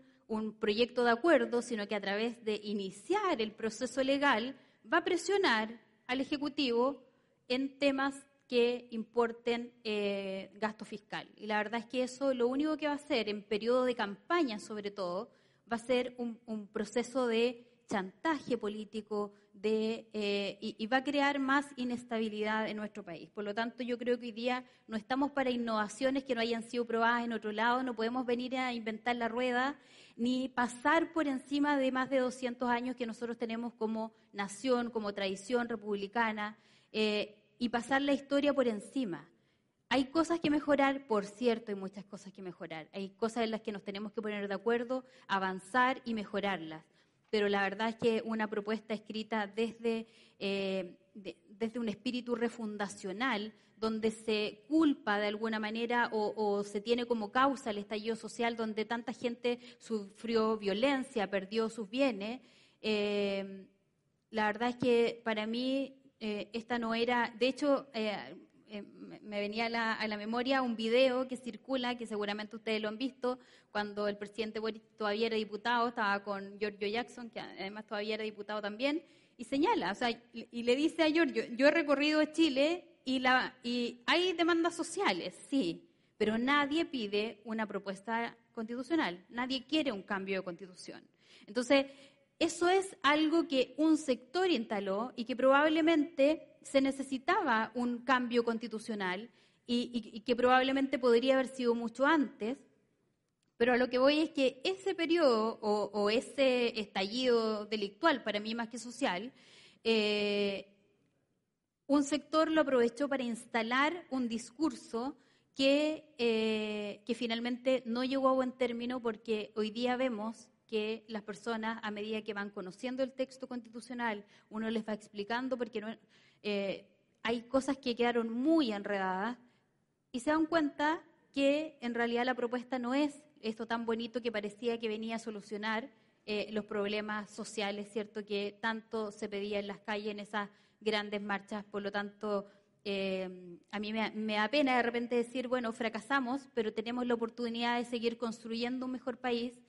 proyecto de acuerdo, sino que a través de iniciar el proceso legal, va a presionar al Ejecutivo en temas que importen eh, gasto fiscal. Y la verdad es que eso lo único que va a hacer en periodo de campaña, sobre todo, va a ser un proceso de chantaje político, de, eh, y, va a crear más inestabilidad en nuestro país. Por lo tanto, yo creo que hoy día no estamos para innovaciones que no hayan sido probadas en otro lado, no podemos venir a inventar la rueda ni pasar por encima de más de 200 años que nosotros tenemos como nación, como tradición republicana, eh, y pasar la historia por encima. Hay cosas que mejorar, por cierto, hay muchas cosas que mejorar. Hay cosas en las que nos tenemos que poner de acuerdo, avanzar y mejorarlas pero la verdad es que una propuesta escrita desde, eh, desde un espíritu refundacional, donde se culpa de alguna manera o, se tiene como causa el estallido social, donde tanta gente sufrió violencia, perdió sus bienes, eh, la verdad es que para mí eh, esta no era, de hecho, me venía a la, memoria un video que circula, que seguramente ustedes lo han visto, cuando el presidente Boris todavía era diputado, estaba con Giorgio Jackson, que además todavía era diputado también, y señala, o sea, y le dice a Giorgio, yo he recorrido Chile y, la, y hay demandas sociales, sí, pero nadie pide una propuesta constitucional, nadie quiere un cambio de constitución. Entonces, eso es algo que un sector instaló y que probablemente se necesitaba un cambio constitucional y, que probablemente podría haber sido mucho antes, pero a lo que voy es que ese periodo o, ese estallido delictual, para mí más que social, eh, un sector lo aprovechó para instalar un discurso que, eh, que finalmente no llegó a buen término porque hoy día vemos que las personas, a medida que van conociendo el texto constitucional, uno les va explicando, porque eh, hay cosas que quedaron muy enredadas y se dan cuenta que en realidad la propuesta no es esto tan bonito que parecía que venía a solucionar eh, los problemas sociales, ¿cierto? Que tanto se pedía en las calles en esas grandes marchas. Por lo tanto, eh, a mí me, me, da pena de repente decir, bueno, fracasamos, pero tenemos la oportunidad de seguir construyendo un mejor país,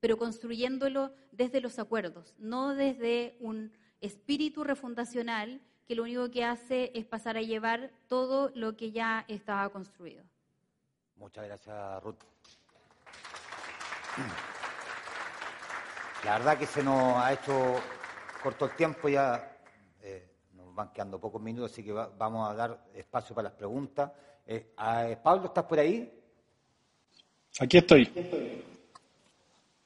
pero construyéndolo desde los acuerdos, no desde un espíritu refundacional que lo único que hace es pasar a llevar todo lo que ya estaba construido. Muchas gracias, Ruth. La verdad que se nos ha hecho corto el tiempo, ya eh, nos van quedando pocos minutos, así que vamos a dar espacio para las preguntas. Eh, Pablo, ¿estás por ahí? Aquí estoy.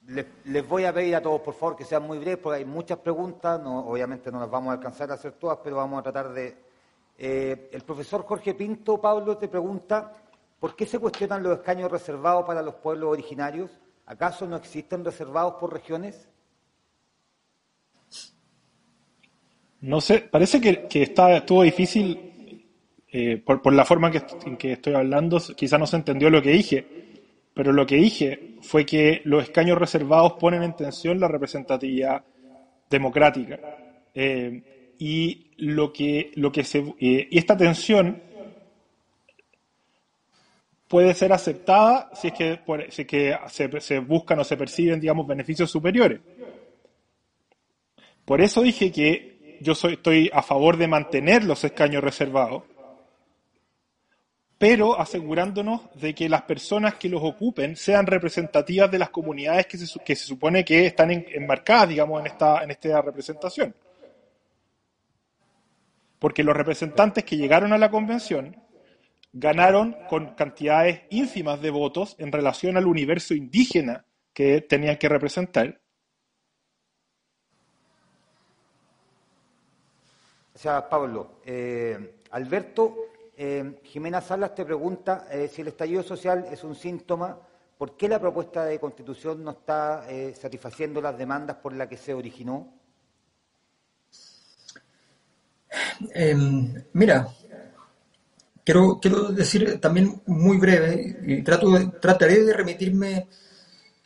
Les, voy a pedir a todos, por favor, que sean muy breves, porque hay muchas preguntas. obviamente no las vamos a alcanzar a hacer todas, pero vamos a tratar de. Eh, el profesor Jorge Pinto, Pablo, te pregunta: ¿por qué se cuestionan los escaños reservados para los pueblos originarios? ¿Acaso no existen reservados por regiones? No sé, parece que, está, estuvo difícil eh, por, la forma en que estoy hablando, quizás no se entendió lo que dije pero lo que dije fue que los escaños reservados ponen en tensión la representatividad democrática. Eh, y lo que, lo que eh, y esta tensión puede ser aceptada si es que, si que se, se, buscan o se perciben, digamos, beneficios superiores. Por eso dije que yo soy, estoy a favor de mantener los escaños reservados, pero asegurándonos de que las personas que los ocupen sean representativas de las comunidades que se, que se supone que están enmarcadas, digamos, en esta, en esta representación. Porque los representantes que llegaron a la convención ganaron con cantidades ínfimas de votos en relación al universo indígena que tenían que representar. Sea, Pablo, eh, Alberto, eh, Jimena Salas te pregunta eh, si el estallido social es un síntoma, ¿por qué la propuesta de constitución no está satisfaciendo las demandas por las que se originó? Em, mira, quiero, decir también muy breve, y trato, trataré de remitirme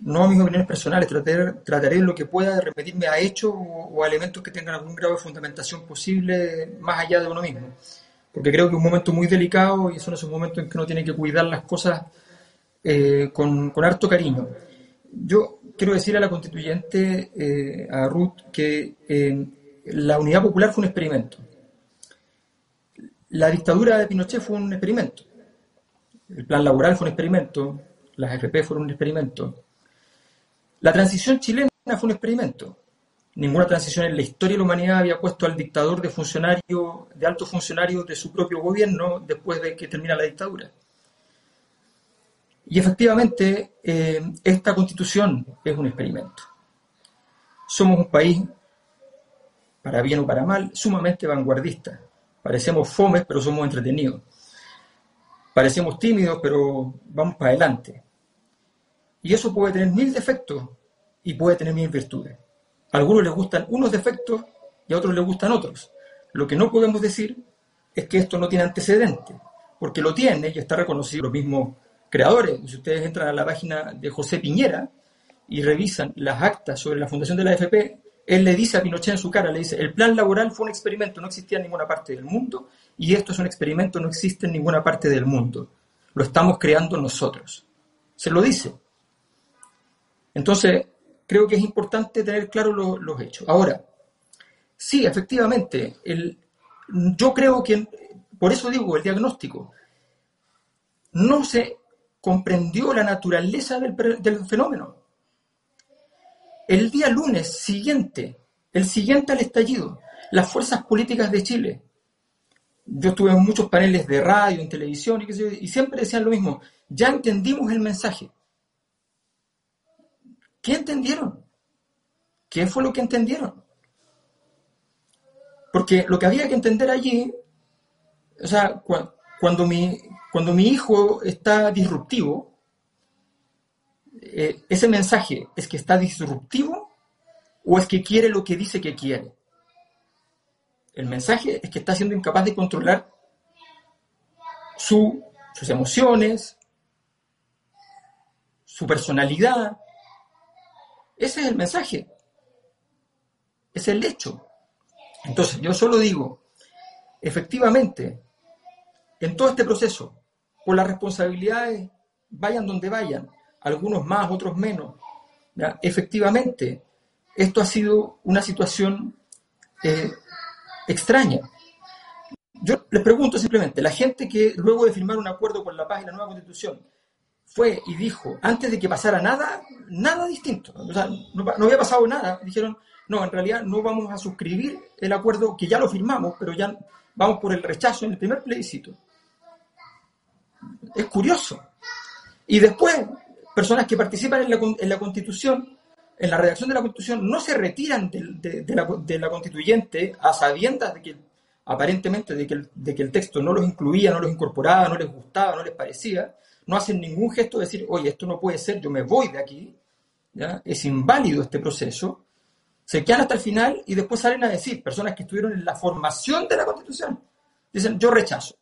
no a mis opiniones personales, trataré, trataré lo que pueda de remitirme a hechos o, a elementos que tengan algún grado de fundamentación posible más allá de uno mismo. Porque creo que es un momento muy delicado y son esos momentos en que uno tiene que cuidar las cosas eh, con, con, harto cariño. Yo quiero decir a la constituyente, eh, a Ruth, que eh, la unidad popular fue un experimento. La dictadura de Pinochet fue un experimento. El plan laboral fue un experimento. Las FP fueron un experimento. La transición chilena fue un experimento. Ninguna transición en la historia de la humanidad había puesto al dictador de funcionario, de alto funcionario de su propio gobierno después de que termina la dictadura. Y efectivamente, eh, esta constitución es un experimento. Somos un país, para bien o para mal, sumamente vanguardista. Parecemos fomes, pero somos entretenidos. Parecemos tímidos, pero vamos para adelante. Y eso puede tener mil defectos y puede tener mil virtudes. Algunos les gustan unos defectos y a otros les gustan otros. Lo que no podemos decir es que esto no tiene antecedente, porque lo tiene y está reconocido los mismos creadores. Si ustedes entran a la página de José Piñera y revisan las actas sobre la fundación de la AFP, él le dice a Pinochet en su cara, le dice, el plan laboral fue un experimento, no existía en ninguna parte del mundo, y esto es un experimento, no existe en ninguna parte del mundo. Lo estamos creando nosotros. Se lo dice. Entonces, creo que es importante tener claros los hechos. Ahora, sí, efectivamente, el, yo creo que, por eso digo, el diagnóstico, no se comprendió la naturaleza del, del fenómeno. El día lunes siguiente, el siguiente al estallido, las fuerzas políticas de Chile, yo estuve en muchos paneles de radio, en televisión y, y siempre decían lo mismo, ya entendimos el mensaje. ¿Qué entendieron? ¿Qué fue lo que entendieron? Porque lo que había que entender allí, o sea, cuando mi, cuando mi hijo está disruptivo, eh, ese mensaje es que está disruptivo o es que quiere lo que dice que quiere. El mensaje es que está siendo incapaz de controlar su, sus emociones, su personalidad, ese es el mensaje. Es el hecho. Entonces, yo solo digo, efectivamente, en todo este proceso, por las responsabilidades, vayan donde vayan, algunos más, otros menos, efectivamente, esto ha sido una situación eh, extraña. Yo les pregunto simplemente, la gente que luego de firmar un acuerdo con la paz y la nueva constitución fue y dijo, antes de que pasara nada, nada distinto. O sea, no, había pasado nada. Dijeron, no, en realidad no vamos a suscribir el acuerdo que ya lo firmamos, pero ya vamos por el rechazo en el primer plebiscito. Es curioso. Y después, personas que participan en la, en la constitución, en la redacción de la constitución, no se retiran de, de, la, de la, constituyente a sabiendas de que aparentemente de que, el, de que el texto no los incluía, no los incorporaba, no les gustaba, no les parecía, no hacen ningún gesto de decir, oye, esto no puede ser, yo me voy de aquí, ¿ya? es inválido este proceso, se quedan hasta el final y después salen a decir, personas que estuvieron en la formación de la Constitución, dicen, yo rechazo.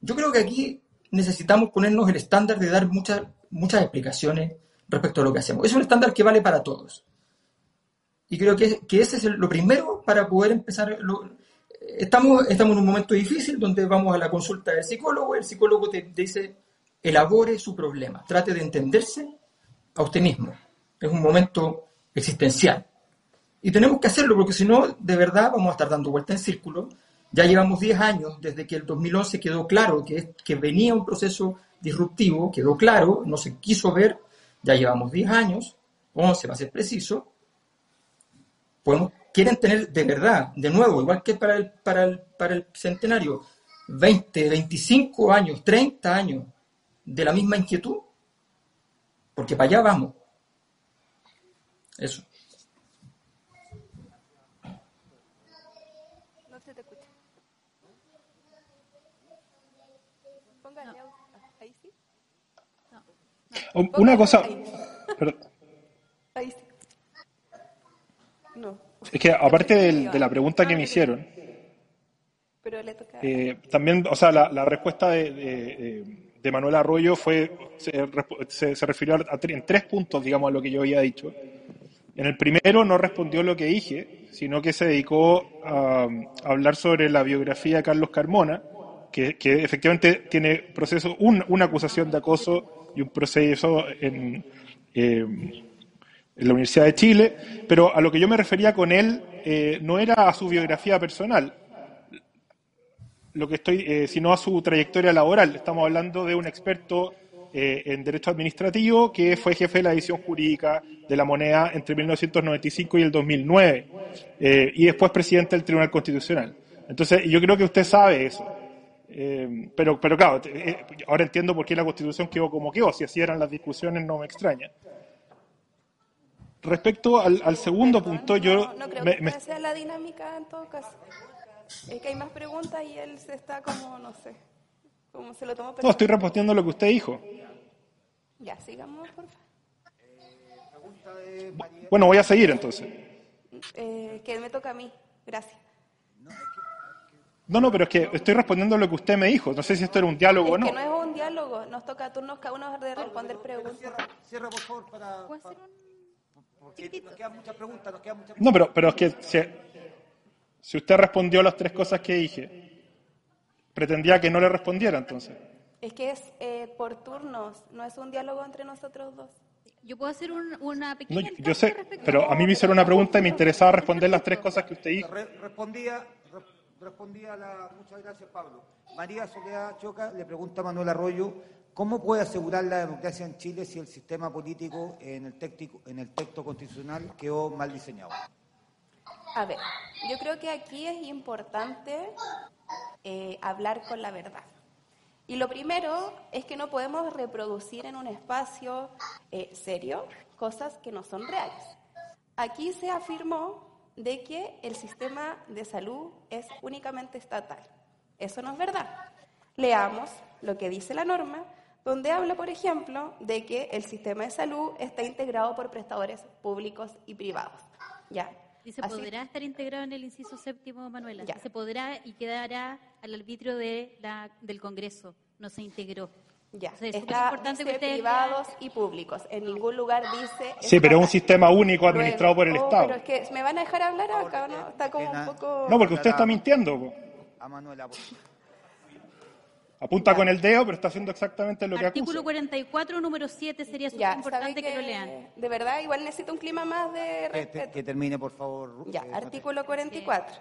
Yo creo que aquí necesitamos ponernos el estándar de dar muchas, muchas explicaciones respecto a lo que hacemos. Es un estándar que vale para todos. Y creo que, que ese es lo primero para poder empezar, estamos, estamos en un momento difícil donde vamos a la consulta del psicólogo, el psicólogo te, dice, elabore su problema, trate de entenderse a usted mismo. Es un momento existencial. Y tenemos que hacerlo porque si no, de verdad vamos a estar dando vuelta en círculo Ya llevamos 10 años desde que el 2011 quedó claro que, que venía un proceso disruptivo, quedó claro, no se quiso ver, ya llevamos 10 años, 11 va a ser preciso, podemos, quieren tener de verdad, de nuevo, igual que para el, para el, para el centenario, 20, 25 años, 30 años de la misma inquietud, porque para allá vamos. Eso. No se te escucha. Póngale audio. Ahí sí. Una cosa, Ahí sí. No. Es que aparte de la pregunta que me hicieron, Pero le toca. Eh, también, o sea, la, la respuesta de, de, de Manuel Arroyo fue, se, resp- se- se refirió a, en tres puntos, digamos, a lo que yo había dicho. En el primero no respondió lo que dije, sino que se dedicó a, a hablar sobre la biografía de Carlos Carmona, que, que efectivamente tiene proceso, un- una acusación de acoso y un proceso en, eh, en la Universidad de Chile, pero a lo que yo me refería con él eh, no era a su biografía personal, lo que estoy, eh, sino a su trayectoria laboral. Estamos hablando de un experto eh, en derecho administrativo que fue jefe de la edición jurídica de la moneda entre 1995 y el 2009 eh, y después presidente del Tribunal Constitucional. Entonces, yo creo que usted sabe eso. Pero, pero claro, ahora entiendo por qué la Constitución quedó como quedó. Si así eran las discusiones, no me extraña. Respecto al, al segundo punto, yo No creo me- que me- sea la dinámica en todo caso. Es que hay más preguntas y él se está como, no sé, como se lo tomó no, estoy respondiendo lo que usted dijo. Ya, sigamos, por favor. Bueno, voy a seguir entonces. Eh, que me toca a mí. Gracias. No, no, pero es que estoy respondiendo lo que usted me dijo. No sé si esto era un diálogo o Es no. que no es un diálogo, nos toca a turnos cada uno de responder preguntas. Cierra, por favor, para... Porque nos quedan muchas preguntas, nos quedan muchas No, pero, pero es que si, si usted respondió las tres cosas que dije, pretendía que no le respondiera entonces. Es que es eh, por turnos, no es un diálogo entre nosotros dos. Yo puedo hacer un- una No, pequeña yo, yo sé, respecto- pero a mí me hicieron una pregunta y me interesaba responder las tres cosas que usted dijo. Re- respondía, re- respondía a la... Muchas gracias, Pablo. María Soledad Choca le pregunta a Manuel Arroyo, ¿cómo puede asegurar la democracia en Chile si el sistema político en el, téctico, en el texto constitucional quedó mal diseñado? A ver, yo creo que aquí es importante eh, hablar con la verdad. Y lo primero es que no podemos reproducir en un espacio eh, serio cosas que no son reales. Aquí se afirmó de que el sistema de salud es únicamente estatal. Eso no es verdad. Leamos lo que dice la norma, donde habla, por ejemplo, de que el sistema de salud está integrado por prestadores públicos y privados. Ya. Y se Así- podrá estar integrado en el inciso séptimo, Manuela. Se podrá y quedará al arbitrio de la, del Congreso. No se integró. Ya, O sea, es está, importante dice que ustedes privados y públicos. En ningún lugar dice... Sí, pero es un sistema único Luego, administrado por el oh, Estado. Pero es que me van a dejar hablar acá, ¿no? Está como un poco... No, porque usted está mintiendo. A Manuela, por Apunta con el dedo, pero está haciendo exactamente lo que acusa. Artículo 44, número 7, sería súper importante ¿sabe que, lo que lean. De verdad, igual necesito un clima más de Que, respeto. que termine, por favor. Ya, eh, artículo 44.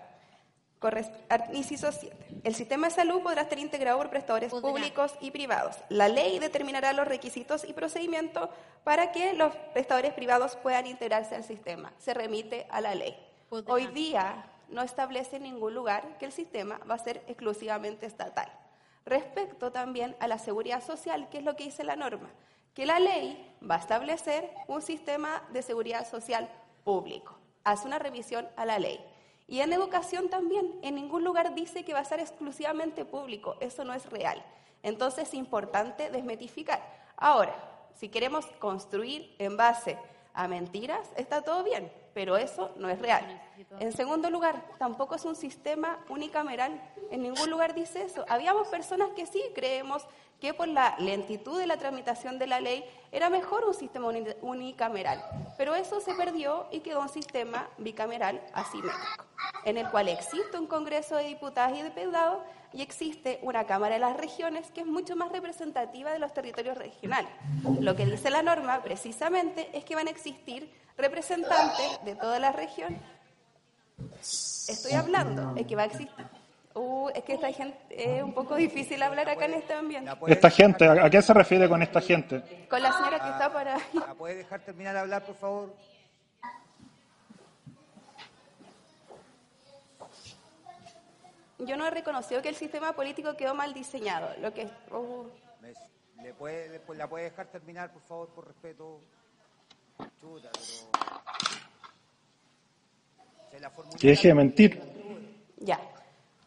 Corres- ar- Inciso 7. El sistema de salud podrá estar integrado por prestadores públicos y privados. La ley determinará los requisitos y procedimientos para que los prestadores privados puedan integrarse al sistema. Se remite a la ley. Hoy día no establece en ningún lugar que el sistema va a ser exclusivamente estatal. Respecto también a la seguridad social, que es lo que dice la norma, que la ley va a establecer un sistema de seguridad social público. Hace una revisión a la ley. Y en educación también, en ningún lugar dice que va a ser exclusivamente público. Eso no es real. Entonces es importante desmetificar. Ahora, si queremos construir en base a mentiras, está todo bien, pero eso no es real. En segundo lugar, tampoco es un sistema unicameral. En ningún lugar dice eso. Habíamos personas que sí creemos que por la lentitud de la tramitación de la ley era mejor un sistema uni- unicameral. Pero eso se perdió y quedó un sistema bicameral asimétrico, en el cual existe un Congreso de Diputados y Diputados y existe una Cámara de las Regiones que es mucho más representativa de los territorios regionales. Lo que dice la norma precisamente es que van a existir representantes de toda la región. Estoy hablando, es que va a existir. Uh, es que esta gente es un poco difícil hablar acá en este ambiente. Esta gente, ¿a qué se refiere con esta gente? Con la señora que está para ahí. ¿La puede dejar terminar de hablar, por favor? Yo no he reconocido que el sistema político quedó mal diseñado. Lo que uh, Me- ¿Le puede, ¿La puede dejar terminar, por favor, por respeto? Que deje de mentir. Ya.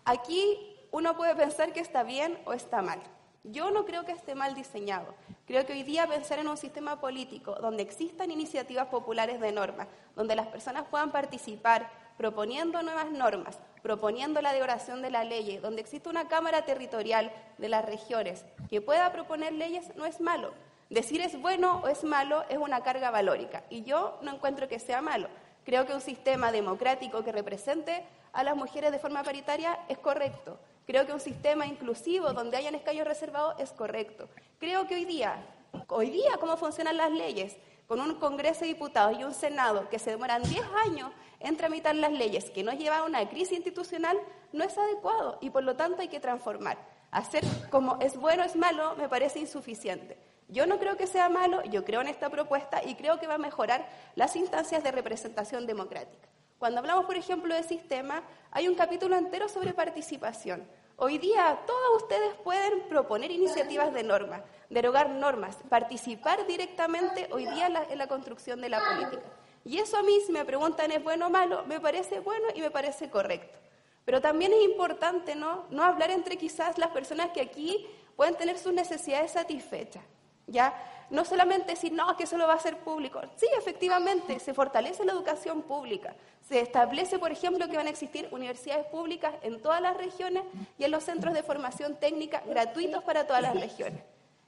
Aquí uno puede pensar que está bien o está mal. Yo no creo que esté mal diseñado. Creo que hoy día pensar en un sistema político donde existan iniciativas populares de normas, donde las personas puedan participar proponiendo nuevas normas, proponiendo la derogación de la ley, donde existe una Cámara Territorial de las regiones que pueda proponer leyes, no es malo. Decir es bueno o es malo es una carga valórica y yo no encuentro que sea malo. Creo que un sistema democrático que represente a las mujeres de forma paritaria es correcto. Creo que un sistema inclusivo donde hayan escaños reservados es correcto. Creo que hoy día, hoy día cómo funcionan las leyes, con un Congreso de Diputados y un Senado que se demoran 10 años en tramitar las leyes, que nos lleva a una crisis institucional, no es adecuado y por lo tanto hay que transformar. Hacer como es bueno es malo me parece insuficiente. Yo no creo que sea malo, yo creo en esta propuesta y creo que va a mejorar las instancias de representación democrática. Cuando hablamos, por ejemplo, de sistema, hay un capítulo entero sobre participación. Hoy día todos ustedes pueden proponer iniciativas de normas, derogar normas, participar directamente hoy día en la, construcción de la política. Y eso a mí, si me preguntan es bueno o malo, me parece bueno y me parece correcto. Pero también es importante no hablar entre quizás las personas que aquí pueden tener sus necesidades satisfechas. ¿Ya? No solamente decir, no, que eso lo va a hacer público. Sí, efectivamente, se fortalece la educación pública. Se establece, por ejemplo, que van a existir universidades públicas en todas las regiones y en los centros de formación técnica gratuitos para todas las regiones.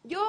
Yo,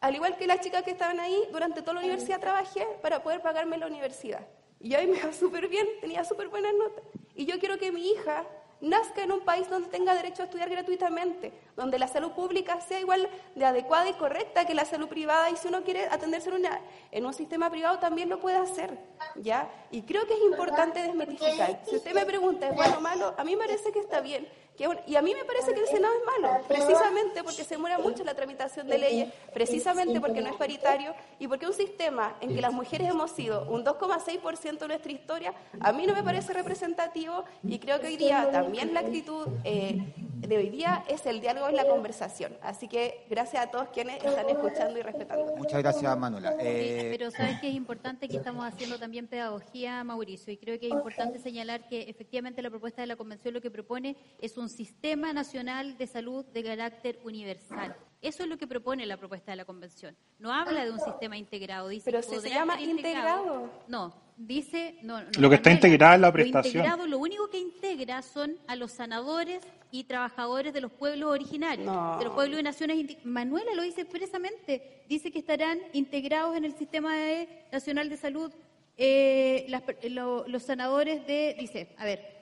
al igual que las chicas que estaban ahí, durante toda la universidad trabajé para poder pagarme la universidad. Y ahí me iba súper bien, tenía súper buenas notas. Y yo quiero que mi hija nazca en un país donde tenga derecho a estudiar gratuitamente, donde la salud pública sea igual de adecuada y correcta que la salud privada y si uno quiere atenderse en, una, en un sistema privado también lo puede hacer, ¿ya? Y creo que es importante desmitificar. Si usted me pregunta, ¿es bueno o malo? A mí me parece que está bien. Que y a mí me parece que el Senado es malo, precisamente porque se demora mucho la tramitación de leyes, precisamente porque no es paritario y porque un sistema en que las mujeres hemos sido un 2,6% de nuestra historia, a mí no me parece representativo y creo que hoy día también la actitud eh, de hoy día es el diálogo y la conversación. Así que gracias a todos quienes están escuchando y respetando. Muchas gracias, Manuela. Eh, Pero sabes que es importante que estamos haciendo también pedagogía, Mauricio, y creo que es importante señalar que efectivamente la propuesta de la Convención lo que propone es un sistema nacional de salud de carácter universal. Eso es lo que propone la propuesta de la Convención. No habla de un sistema integrado, dice Pero si se llama integrado. No, dice... No, no, Lo que está integrado es la lo prestación. integrado lo único que integra son a los sanadores y trabajadores de los pueblos originarios, de los pueblos y naciones. Manuela lo dice expresamente, dice que estarán integrados en el sistema de- nacional de salud eh, las per- lo- los sanadores de, dice, a ver,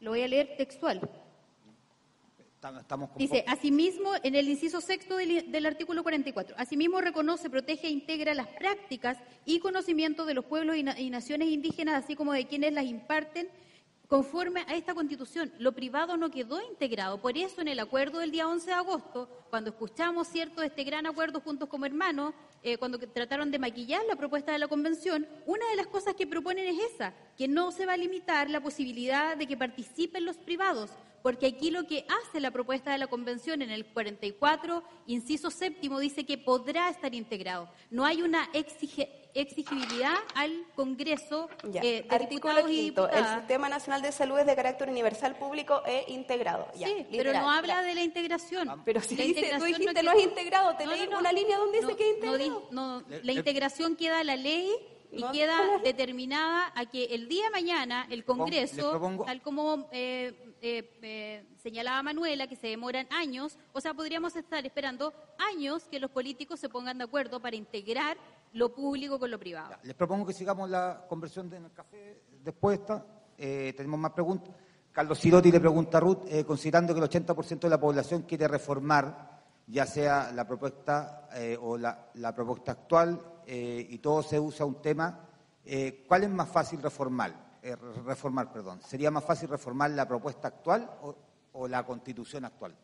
lo voy a leer textual. Estamos- con Dice, asimismo, en el inciso sexto del, del artículo 44, asimismo reconoce, protege e integra las prácticas y conocimientos de los pueblos y, na- y naciones indígenas, así como de quienes las imparten conforme a esta constitución. Lo privado no quedó integrado. Por eso, en el acuerdo del día 11 de agosto, cuando escuchamos, ¿cierto?, este gran acuerdo juntos como hermanos, eh, cuando trataron de maquillar la propuesta de la convención, una de las cosas que proponen es esa, que no se va a limitar la posibilidad de que participen los privados, porque aquí lo que hace la propuesta de la convención en el 44, inciso séptimo, dice que podrá estar integrado. No hay una exige- exigibilidad al Congreso Ya. eh, de Artículo diputados y quinto. El diputadas. Sistema Nacional de Salud es de carácter universal, público e integrado. Ya, Sí, pero no habla de la integración. Pero si La dice, tú integración dijiste no es integrado, te No, leí no, no. una línea donde dice que es integrado. no, la integración queda en la ley y No, queda determinada a que el día de mañana el Congreso, tal como eh, eh, señalaba Manuela, que se demoran años, o sea, podríamos estar esperando años que los políticos se pongan de acuerdo para integrar lo público con lo privado. Les propongo que sigamos la conversión de en el café después de esta. Eh, tenemos más preguntas. Carlos Cirotti le pregunta a Ruth, eh, considerando que el 80% de la población quiere reformar, ya sea la propuesta o la, propuesta actual, y todo se usa un tema, ¿cuál es más fácil reformar? Eh, re- reformar, perdón. ¿Sería más fácil reformar la propuesta actual o, o la constitución actual?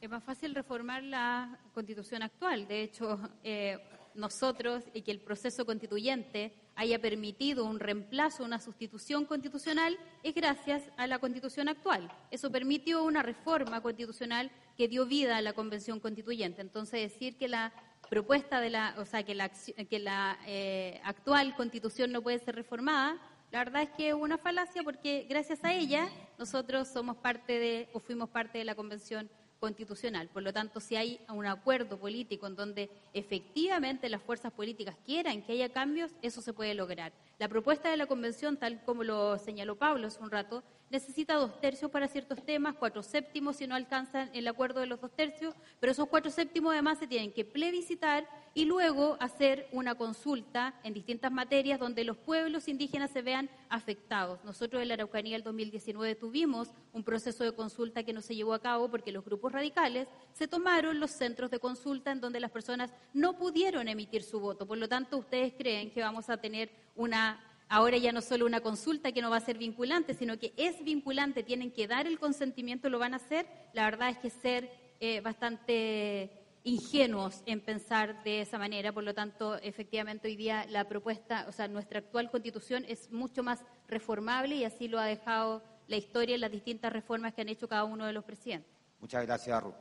Es más fácil reformar la constitución actual. De hecho, eh, nosotros y que el proceso constituyente haya permitido un reemplazo, una sustitución constitucional, es gracias a la constitución actual. Eso permitió una reforma constitucional que dio vida a la convención constituyente. Entonces, decir que la propuesta de la, o sea, que la, que la eh, actual constitución no puede ser reformada, la verdad es que es una falacia porque gracias a ella nosotros somos parte de, o fuimos parte de la convención constitucional. Por lo tanto, si hay un acuerdo político en donde efectivamente las fuerzas políticas quieran que haya cambios, eso se puede lograr. La propuesta de la Convención, tal como lo señaló Pablo hace un rato, necesita dos tercios para ciertos temas, cuatro séptimos si no alcanzan el acuerdo de los dos tercios, pero esos cuatro séptimos además se tienen que plebiscitar y luego hacer una consulta en distintas materias donde los pueblos indígenas se vean afectados. Nosotros en la Araucanía el 2019 tuvimos un proceso de consulta que no se llevó a cabo porque los grupos radicales se tomaron los centros de consulta en donde las personas no pudieron emitir su voto. Por lo tanto, ustedes creen que vamos a tener una ahora ya no solo una consulta que no va a ser vinculante, sino que es vinculante, tienen que dar el consentimiento, lo van a hacer, la verdad es que ser eh, bastante ingenuos en pensar de esa manera. Por lo tanto, efectivamente, hoy día la propuesta, o sea, nuestra actual constitución es mucho más reformable y así lo ha dejado la historia en las distintas reformas que han hecho cada uno de los presidentes. Muchas gracias, Ruth.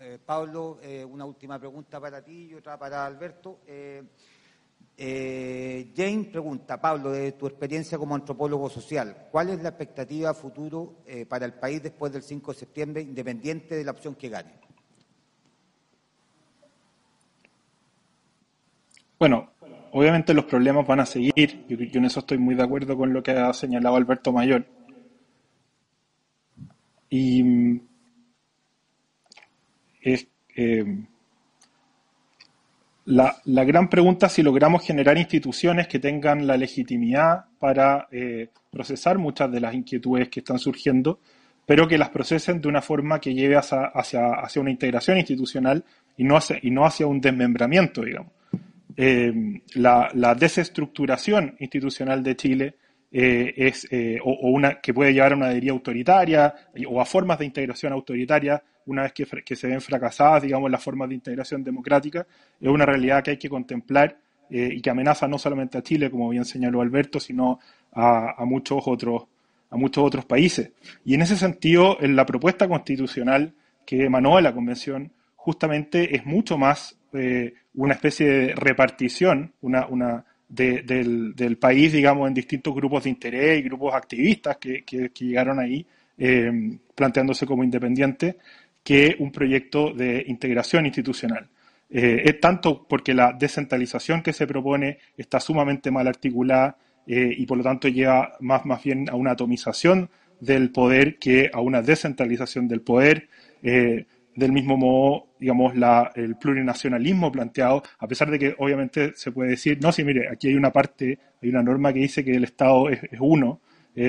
Eh, Pablo, eh, una última pregunta para ti y otra para Alberto. Jane pregunta, Pablo, de tu experiencia como antropólogo social, ¿cuál es la expectativa futuro eh, para el país después del 5 de septiembre, independiente de la opción que gane? Bueno, obviamente los problemas van a seguir, yo, yo en eso estoy muy de acuerdo con lo que ha señalado Alberto Mayor. Y es, eh, la, gran pregunta es si logramos generar instituciones que tengan la legitimidad para eh, procesar muchas de las inquietudes que están surgiendo, pero que las procesen de una forma que lleve hacia, una integración institucional y no hacia, y no hacia un desmembramiento, digamos. Eh, la, desestructuración institucional de Chile eh, es, o, una que puede llevar a una deriva autoritaria o a formas de integración autoritaria una vez que, se ven fracasadas, digamos, las formas de integración democrática, es una realidad que hay que contemplar eh, y que amenaza no solamente a Chile, como bien señaló Alberto, sino a, muchos otros a muchos otros países. Y en ese sentido, en la propuesta constitucional que emanó de la Convención, justamente es mucho más eh, una especie de repartición una, una del, país, digamos, en distintos grupos de interés y grupos activistas que, llegaron ahí eh, planteándose como independientes, que un proyecto de integración institucional. Eh, es tanto porque la descentralización que se propone está sumamente mal articulada eh, y por lo tanto lleva más, más bien a una atomización del poder que a una descentralización del poder. Eh, del mismo modo, digamos, la, el plurinacionalismo planteado, a pesar de que obviamente se puede decir, no, sí, mire, aquí hay una parte, hay una norma que dice que el Estado es, uno,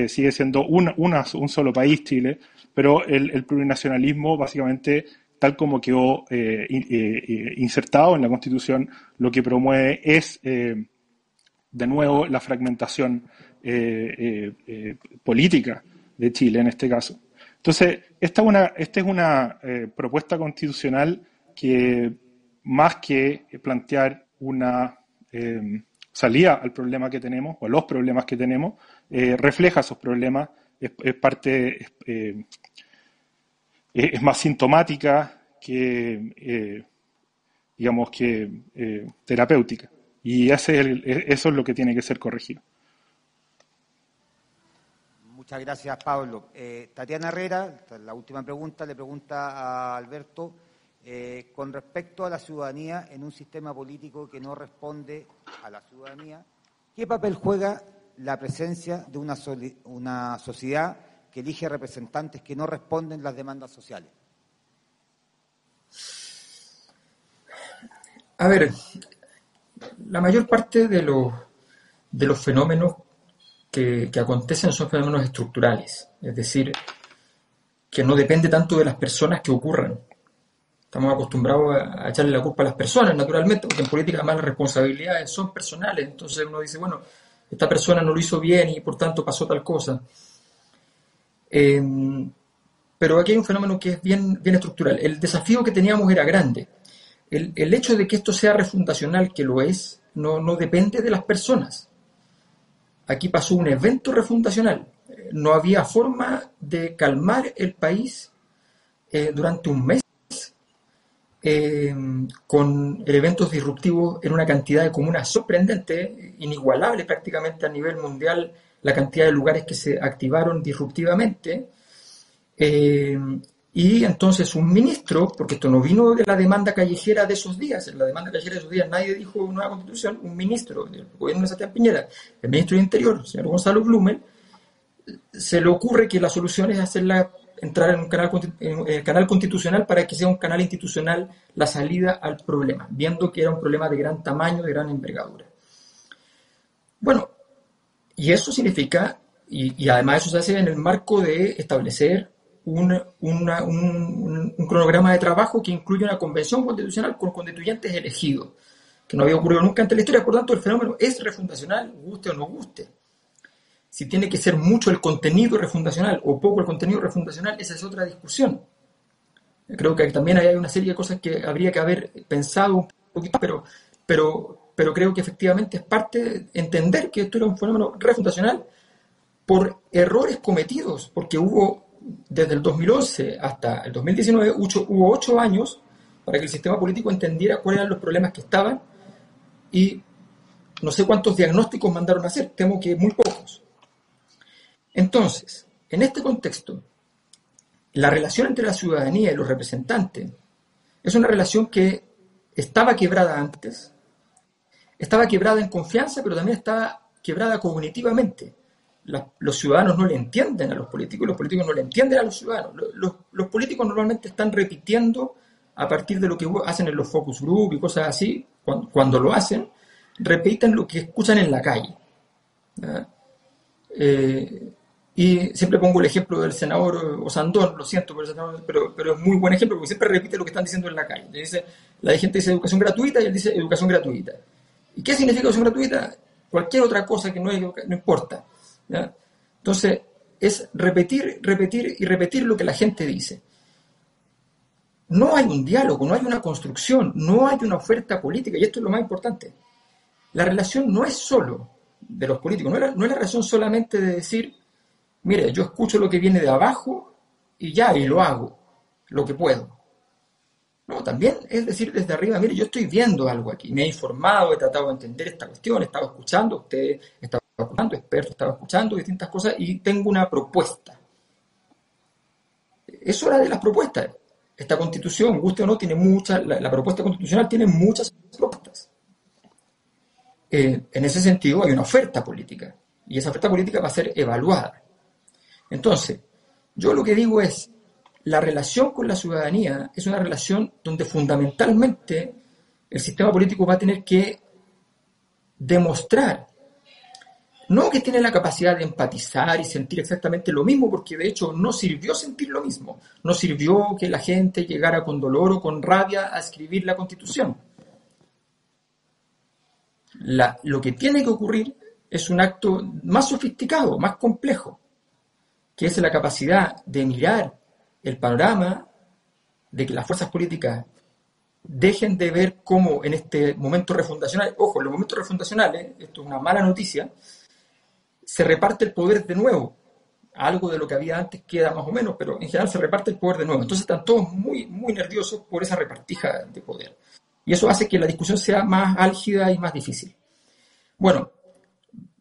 sigue siendo un, un solo país, Chile, pero el, plurinacionalismo básicamente tal como quedó eh, eh, eh, insertado en la Constitución, lo que promueve es, de nuevo, la fragmentación política de Chile en este caso. Entonces, esta, una, esta es una propuesta constitucional que, más que plantear una salida al problema que tenemos, o a los problemas que tenemos, refleja esos problemas, es, parte, es más sintomática que, eh, digamos, que eh, terapéutica. Y ese eso es lo que tiene que ser corregido. Muchas gracias, Pablo. Eh, Tatiana Herrera, la última pregunta, le pregunta a Alberto, con respecto a la ciudadanía en un sistema político que no responde a la ciudadanía, ¿qué papel juega la presencia de una, una sociedad que elige representantes que no responden las demandas sociales? A ver, la mayor parte de los, de los fenómenos que, acontecen son fenómenos estructurales, es decir, que no depende tanto de las personas que ocurran. Estamos acostumbrados a, echarle la culpa a las personas, naturalmente, porque en política además las responsabilidades son personales. Entonces uno dice, bueno, esta persona no lo hizo bien y por tanto pasó tal cosa. Em, pero aquí hay un fenómeno que es bien, bien estructural. El desafío que teníamos era grande. El, el hecho de que esto sea refundacional, que lo es, no, no depende de las personas. Aquí pasó un evento refundacional. No había forma de calmar el país eh, durante un mes eh, con eventos disruptivos en una cantidad de comunas sorprendente, inigualable prácticamente a nivel mundial, la cantidad de lugares que se activaron disruptivamente. Eh, y entonces un ministro, porque esto no vino de la demanda callejera de esos días, en la demanda callejera de esos días nadie dijo nueva constitución, un ministro del gobierno de Santiago Piñera, el ministro de Interior, el señor Gonzalo Blumel, se le ocurre que la solución es hacerla entrar en un canal, en el canal constitucional para que sea un canal institucional la salida al problema, viendo que era un problema de gran tamaño, de gran envergadura. Bueno, y eso significa, y, además eso se hace en el marco de establecer un, un, cronograma de trabajo que incluye una convención constitucional con constituyentes elegidos, que no había ocurrido nunca antes en la historia, por tanto el fenómeno es refundacional, guste o no guste. Si tiene que ser mucho el contenido refundacional o poco el contenido refundacional, esa es otra discusión. Creo que también hay una serie de cosas que habría que haber pensado un poquito, pero, pero, pero creo que efectivamente es parte de entender que esto era un fenómeno refundacional por errores cometidos, porque hubo desde el 2011 hasta el 2019 hubo ocho años para que el sistema político entendiera cuáles eran los problemas que estaban y no sé cuántos diagnósticos mandaron a hacer, temo que muy pocos. Entonces, en este contexto, la relación entre la ciudadanía y los representantes es una relación que estaba quebrada antes, estaba quebrada en confianza, pero también estaba quebrada cognitivamente los ciudadanos no le entienden a los políticos y los políticos no le entienden a los ciudadanos. Los, políticos normalmente están repitiendo a partir de lo que hacen en los focus group y cosas así, cuando, lo hacen, repiten lo que escuchan en la calle. Y siempre pongo el ejemplo del senador Osandón, lo siento, pero, pero, es muy buen ejemplo porque siempre repite lo que están diciendo en la calle. Dice, la gente dice educación gratuita y él dice educación gratuita. ¿Y qué significa educación gratuita? Cualquier otra cosa que no, no importa. Entonces, es repetir, repetir y repetir lo que la gente dice. No hay un diálogo, no hay una construcción, no hay una oferta política, y esto es lo más importante. La relación no es solo de los políticos, no es, la, relación solamente de decir, mire, yo escucho lo que viene de abajo y ya, y lo hago, lo que puedo. No, también es decir desde arriba, mire, yo estoy viendo algo aquí, me he informado, he tratado de entender esta cuestión, he estado escuchando, usted está escuchando, expertos, estaba escuchando distintas cosas y tengo una propuesta. Eso era de las propuestas. Esta constitución, guste o no, tiene muchas, la, propuesta constitucional tiene muchas propuestas. Eh, en ese sentido hay una oferta política y esa oferta política va a ser evaluada. Entonces, yo lo que digo es, la relación con la ciudadanía es una relación donde fundamentalmente el sistema político va a tener que demostrar no que tiene la capacidad de empatizar y sentir exactamente lo mismo, porque de hecho no sirvió sentir lo mismo, no sirvió que la gente llegara con dolor o con rabia a escribir la constitución. lo que tiene que ocurrir es un acto más sofisticado, más complejo, que es la capacidad de mirar el panorama, de que las fuerzas políticas dejen de ver cómo en este momento refundacional, ojo, en los momentos refundacionales, esto es una mala noticia, se reparte el poder de nuevo. Algo de lo que había antes queda más o menos, pero en general se reparte el poder de nuevo. Entonces están todos muy, muy nerviosos por esa repartija de poder. Y eso hace que la discusión sea más álgida y más difícil. Bueno,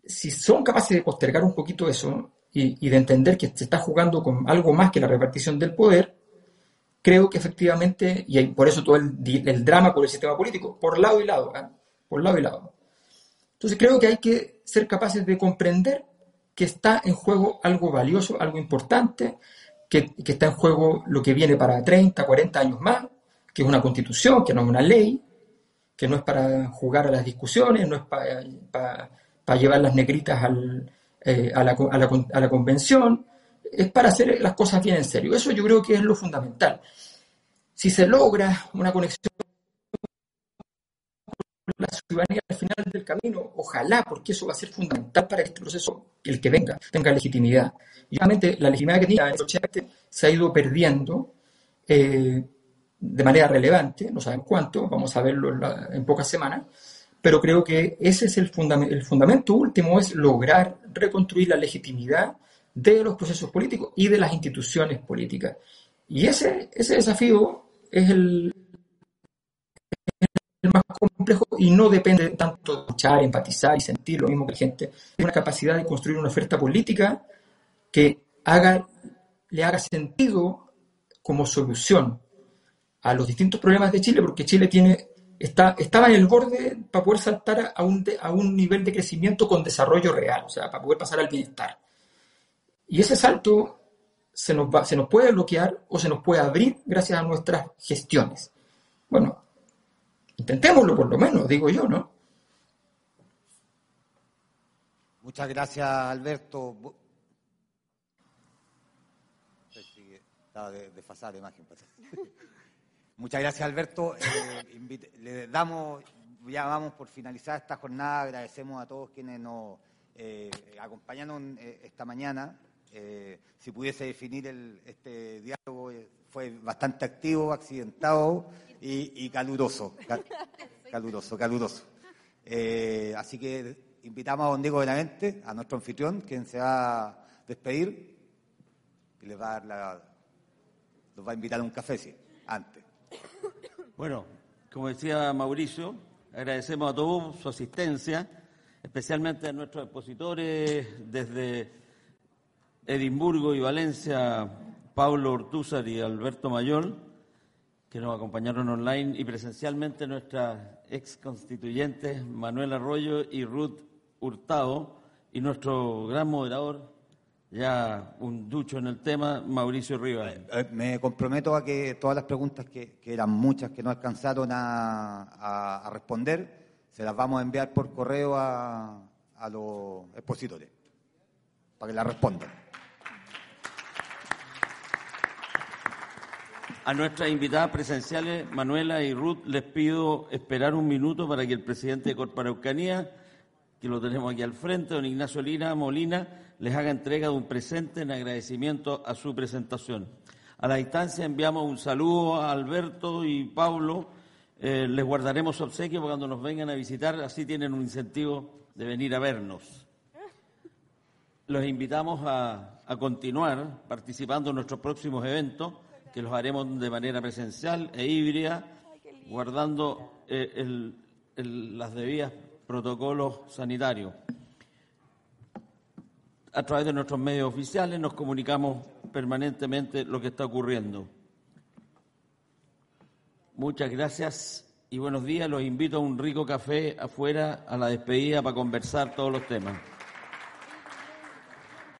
si son capaces de postergar un poquito eso y, de entender que se está jugando con algo más que la repartición del poder, creo que efectivamente, y por eso todo el, drama por el sistema político, por lado y lado, ¿eh? por lado y lado. Entonces creo que hay que ser capaces de comprender que está en juego algo valioso, algo importante, que, está en juego lo que viene para 30, 40 años más, que es una constitución, que no es una ley, que no es para jugar a las discusiones, no es para, llevar las negritas eh, a, la, a la convención, es para hacer las cosas bien en serio. Eso yo creo que es lo fundamental. Si se logra una conexión la ciudadanía al final del camino. Ojalá, porque eso va a ser fundamental para que este proceso, el que venga, tenga legitimidad. Y obviamente la legitimidad que tenía el se ha ido perdiendo eh, de manera relevante, no saben cuánto, vamos a verlo en, pocas semanas, pero creo que ese es el, fundamento, el fundamento último, es lograr reconstruir la legitimidad de los procesos políticos y de las instituciones políticas. Y ese, ese desafío es el, el más complejo y no depende tanto de escuchar, empatizar y sentir lo mismo que la gente. Es una capacidad de construir una oferta política que haga, le haga sentido como solución a los distintos problemas de Chile, porque Chile tiene, estaba en el borde para poder saltar a un, a un nivel de crecimiento con desarrollo real, o sea, para poder pasar al bienestar. Y ese salto se nos, va, se nos puede bloquear o se nos puede abrir gracias a nuestras gestiones. Bueno, intentémoslo por lo menos, digo yo, ¿no? Muchas gracias, Alberto. Estaba desfasada la imagen. Muchas gracias, Alberto. Eh, le damos, ya vamos por finalizar esta jornada. Agradecemos a todos quienes nos eh, acompañaron eh, esta mañana. Eh, si pudiese definir el, este diálogo, fue bastante activo, accidentado y, caluroso. caluroso, caluroso. Eh, así que invitamos a don Diego Benavente, a nuestro anfitrión, quien se va a despedir y les va a dar la, los va a invitar a un café, sí, antes. Bueno, como decía Mauricio, agradecemos a todos su asistencia, especialmente a nuestros expositores desde Edimburgo y Valencia, Pablo Ortúzar y Alberto Mayor, que nos acompañaron online, y presencialmente nuestras ex constituyentes Manuel Arroyo y Ruth Hurtado, y nuestro gran moderador, ya un ducho en el tema, Mauricio Rivas. Me comprometo a que todas las preguntas, que, eran muchas, que no alcanzaron a, responder, se las vamos a enviar por correo a, a los expositores, para que las respondan. A nuestras invitadas presenciales, Manuela y Ruth, les pido esperar un minuto para que el presidente de Corparaucanía, que lo tenemos aquí al frente, don Ignacio Lina Molina, les haga entrega de un presente en agradecimiento a su presentación. A la distancia enviamos un saludo a Alberto y Pablo. Eh, les guardaremos obsequio cuando nos vengan a visitar, así tienen un incentivo de venir a vernos. Los invitamos a continuar participando en nuestros próximos eventos que los haremos de manera presencial e híbrida, guardando eh, las debidas protocolos sanitarios. A través de nuestros medios oficiales nos comunicamos permanentemente lo que está ocurriendo. Muchas gracias y buenos días. Los invito a un rico café afuera a la despedida para conversar todos los temas.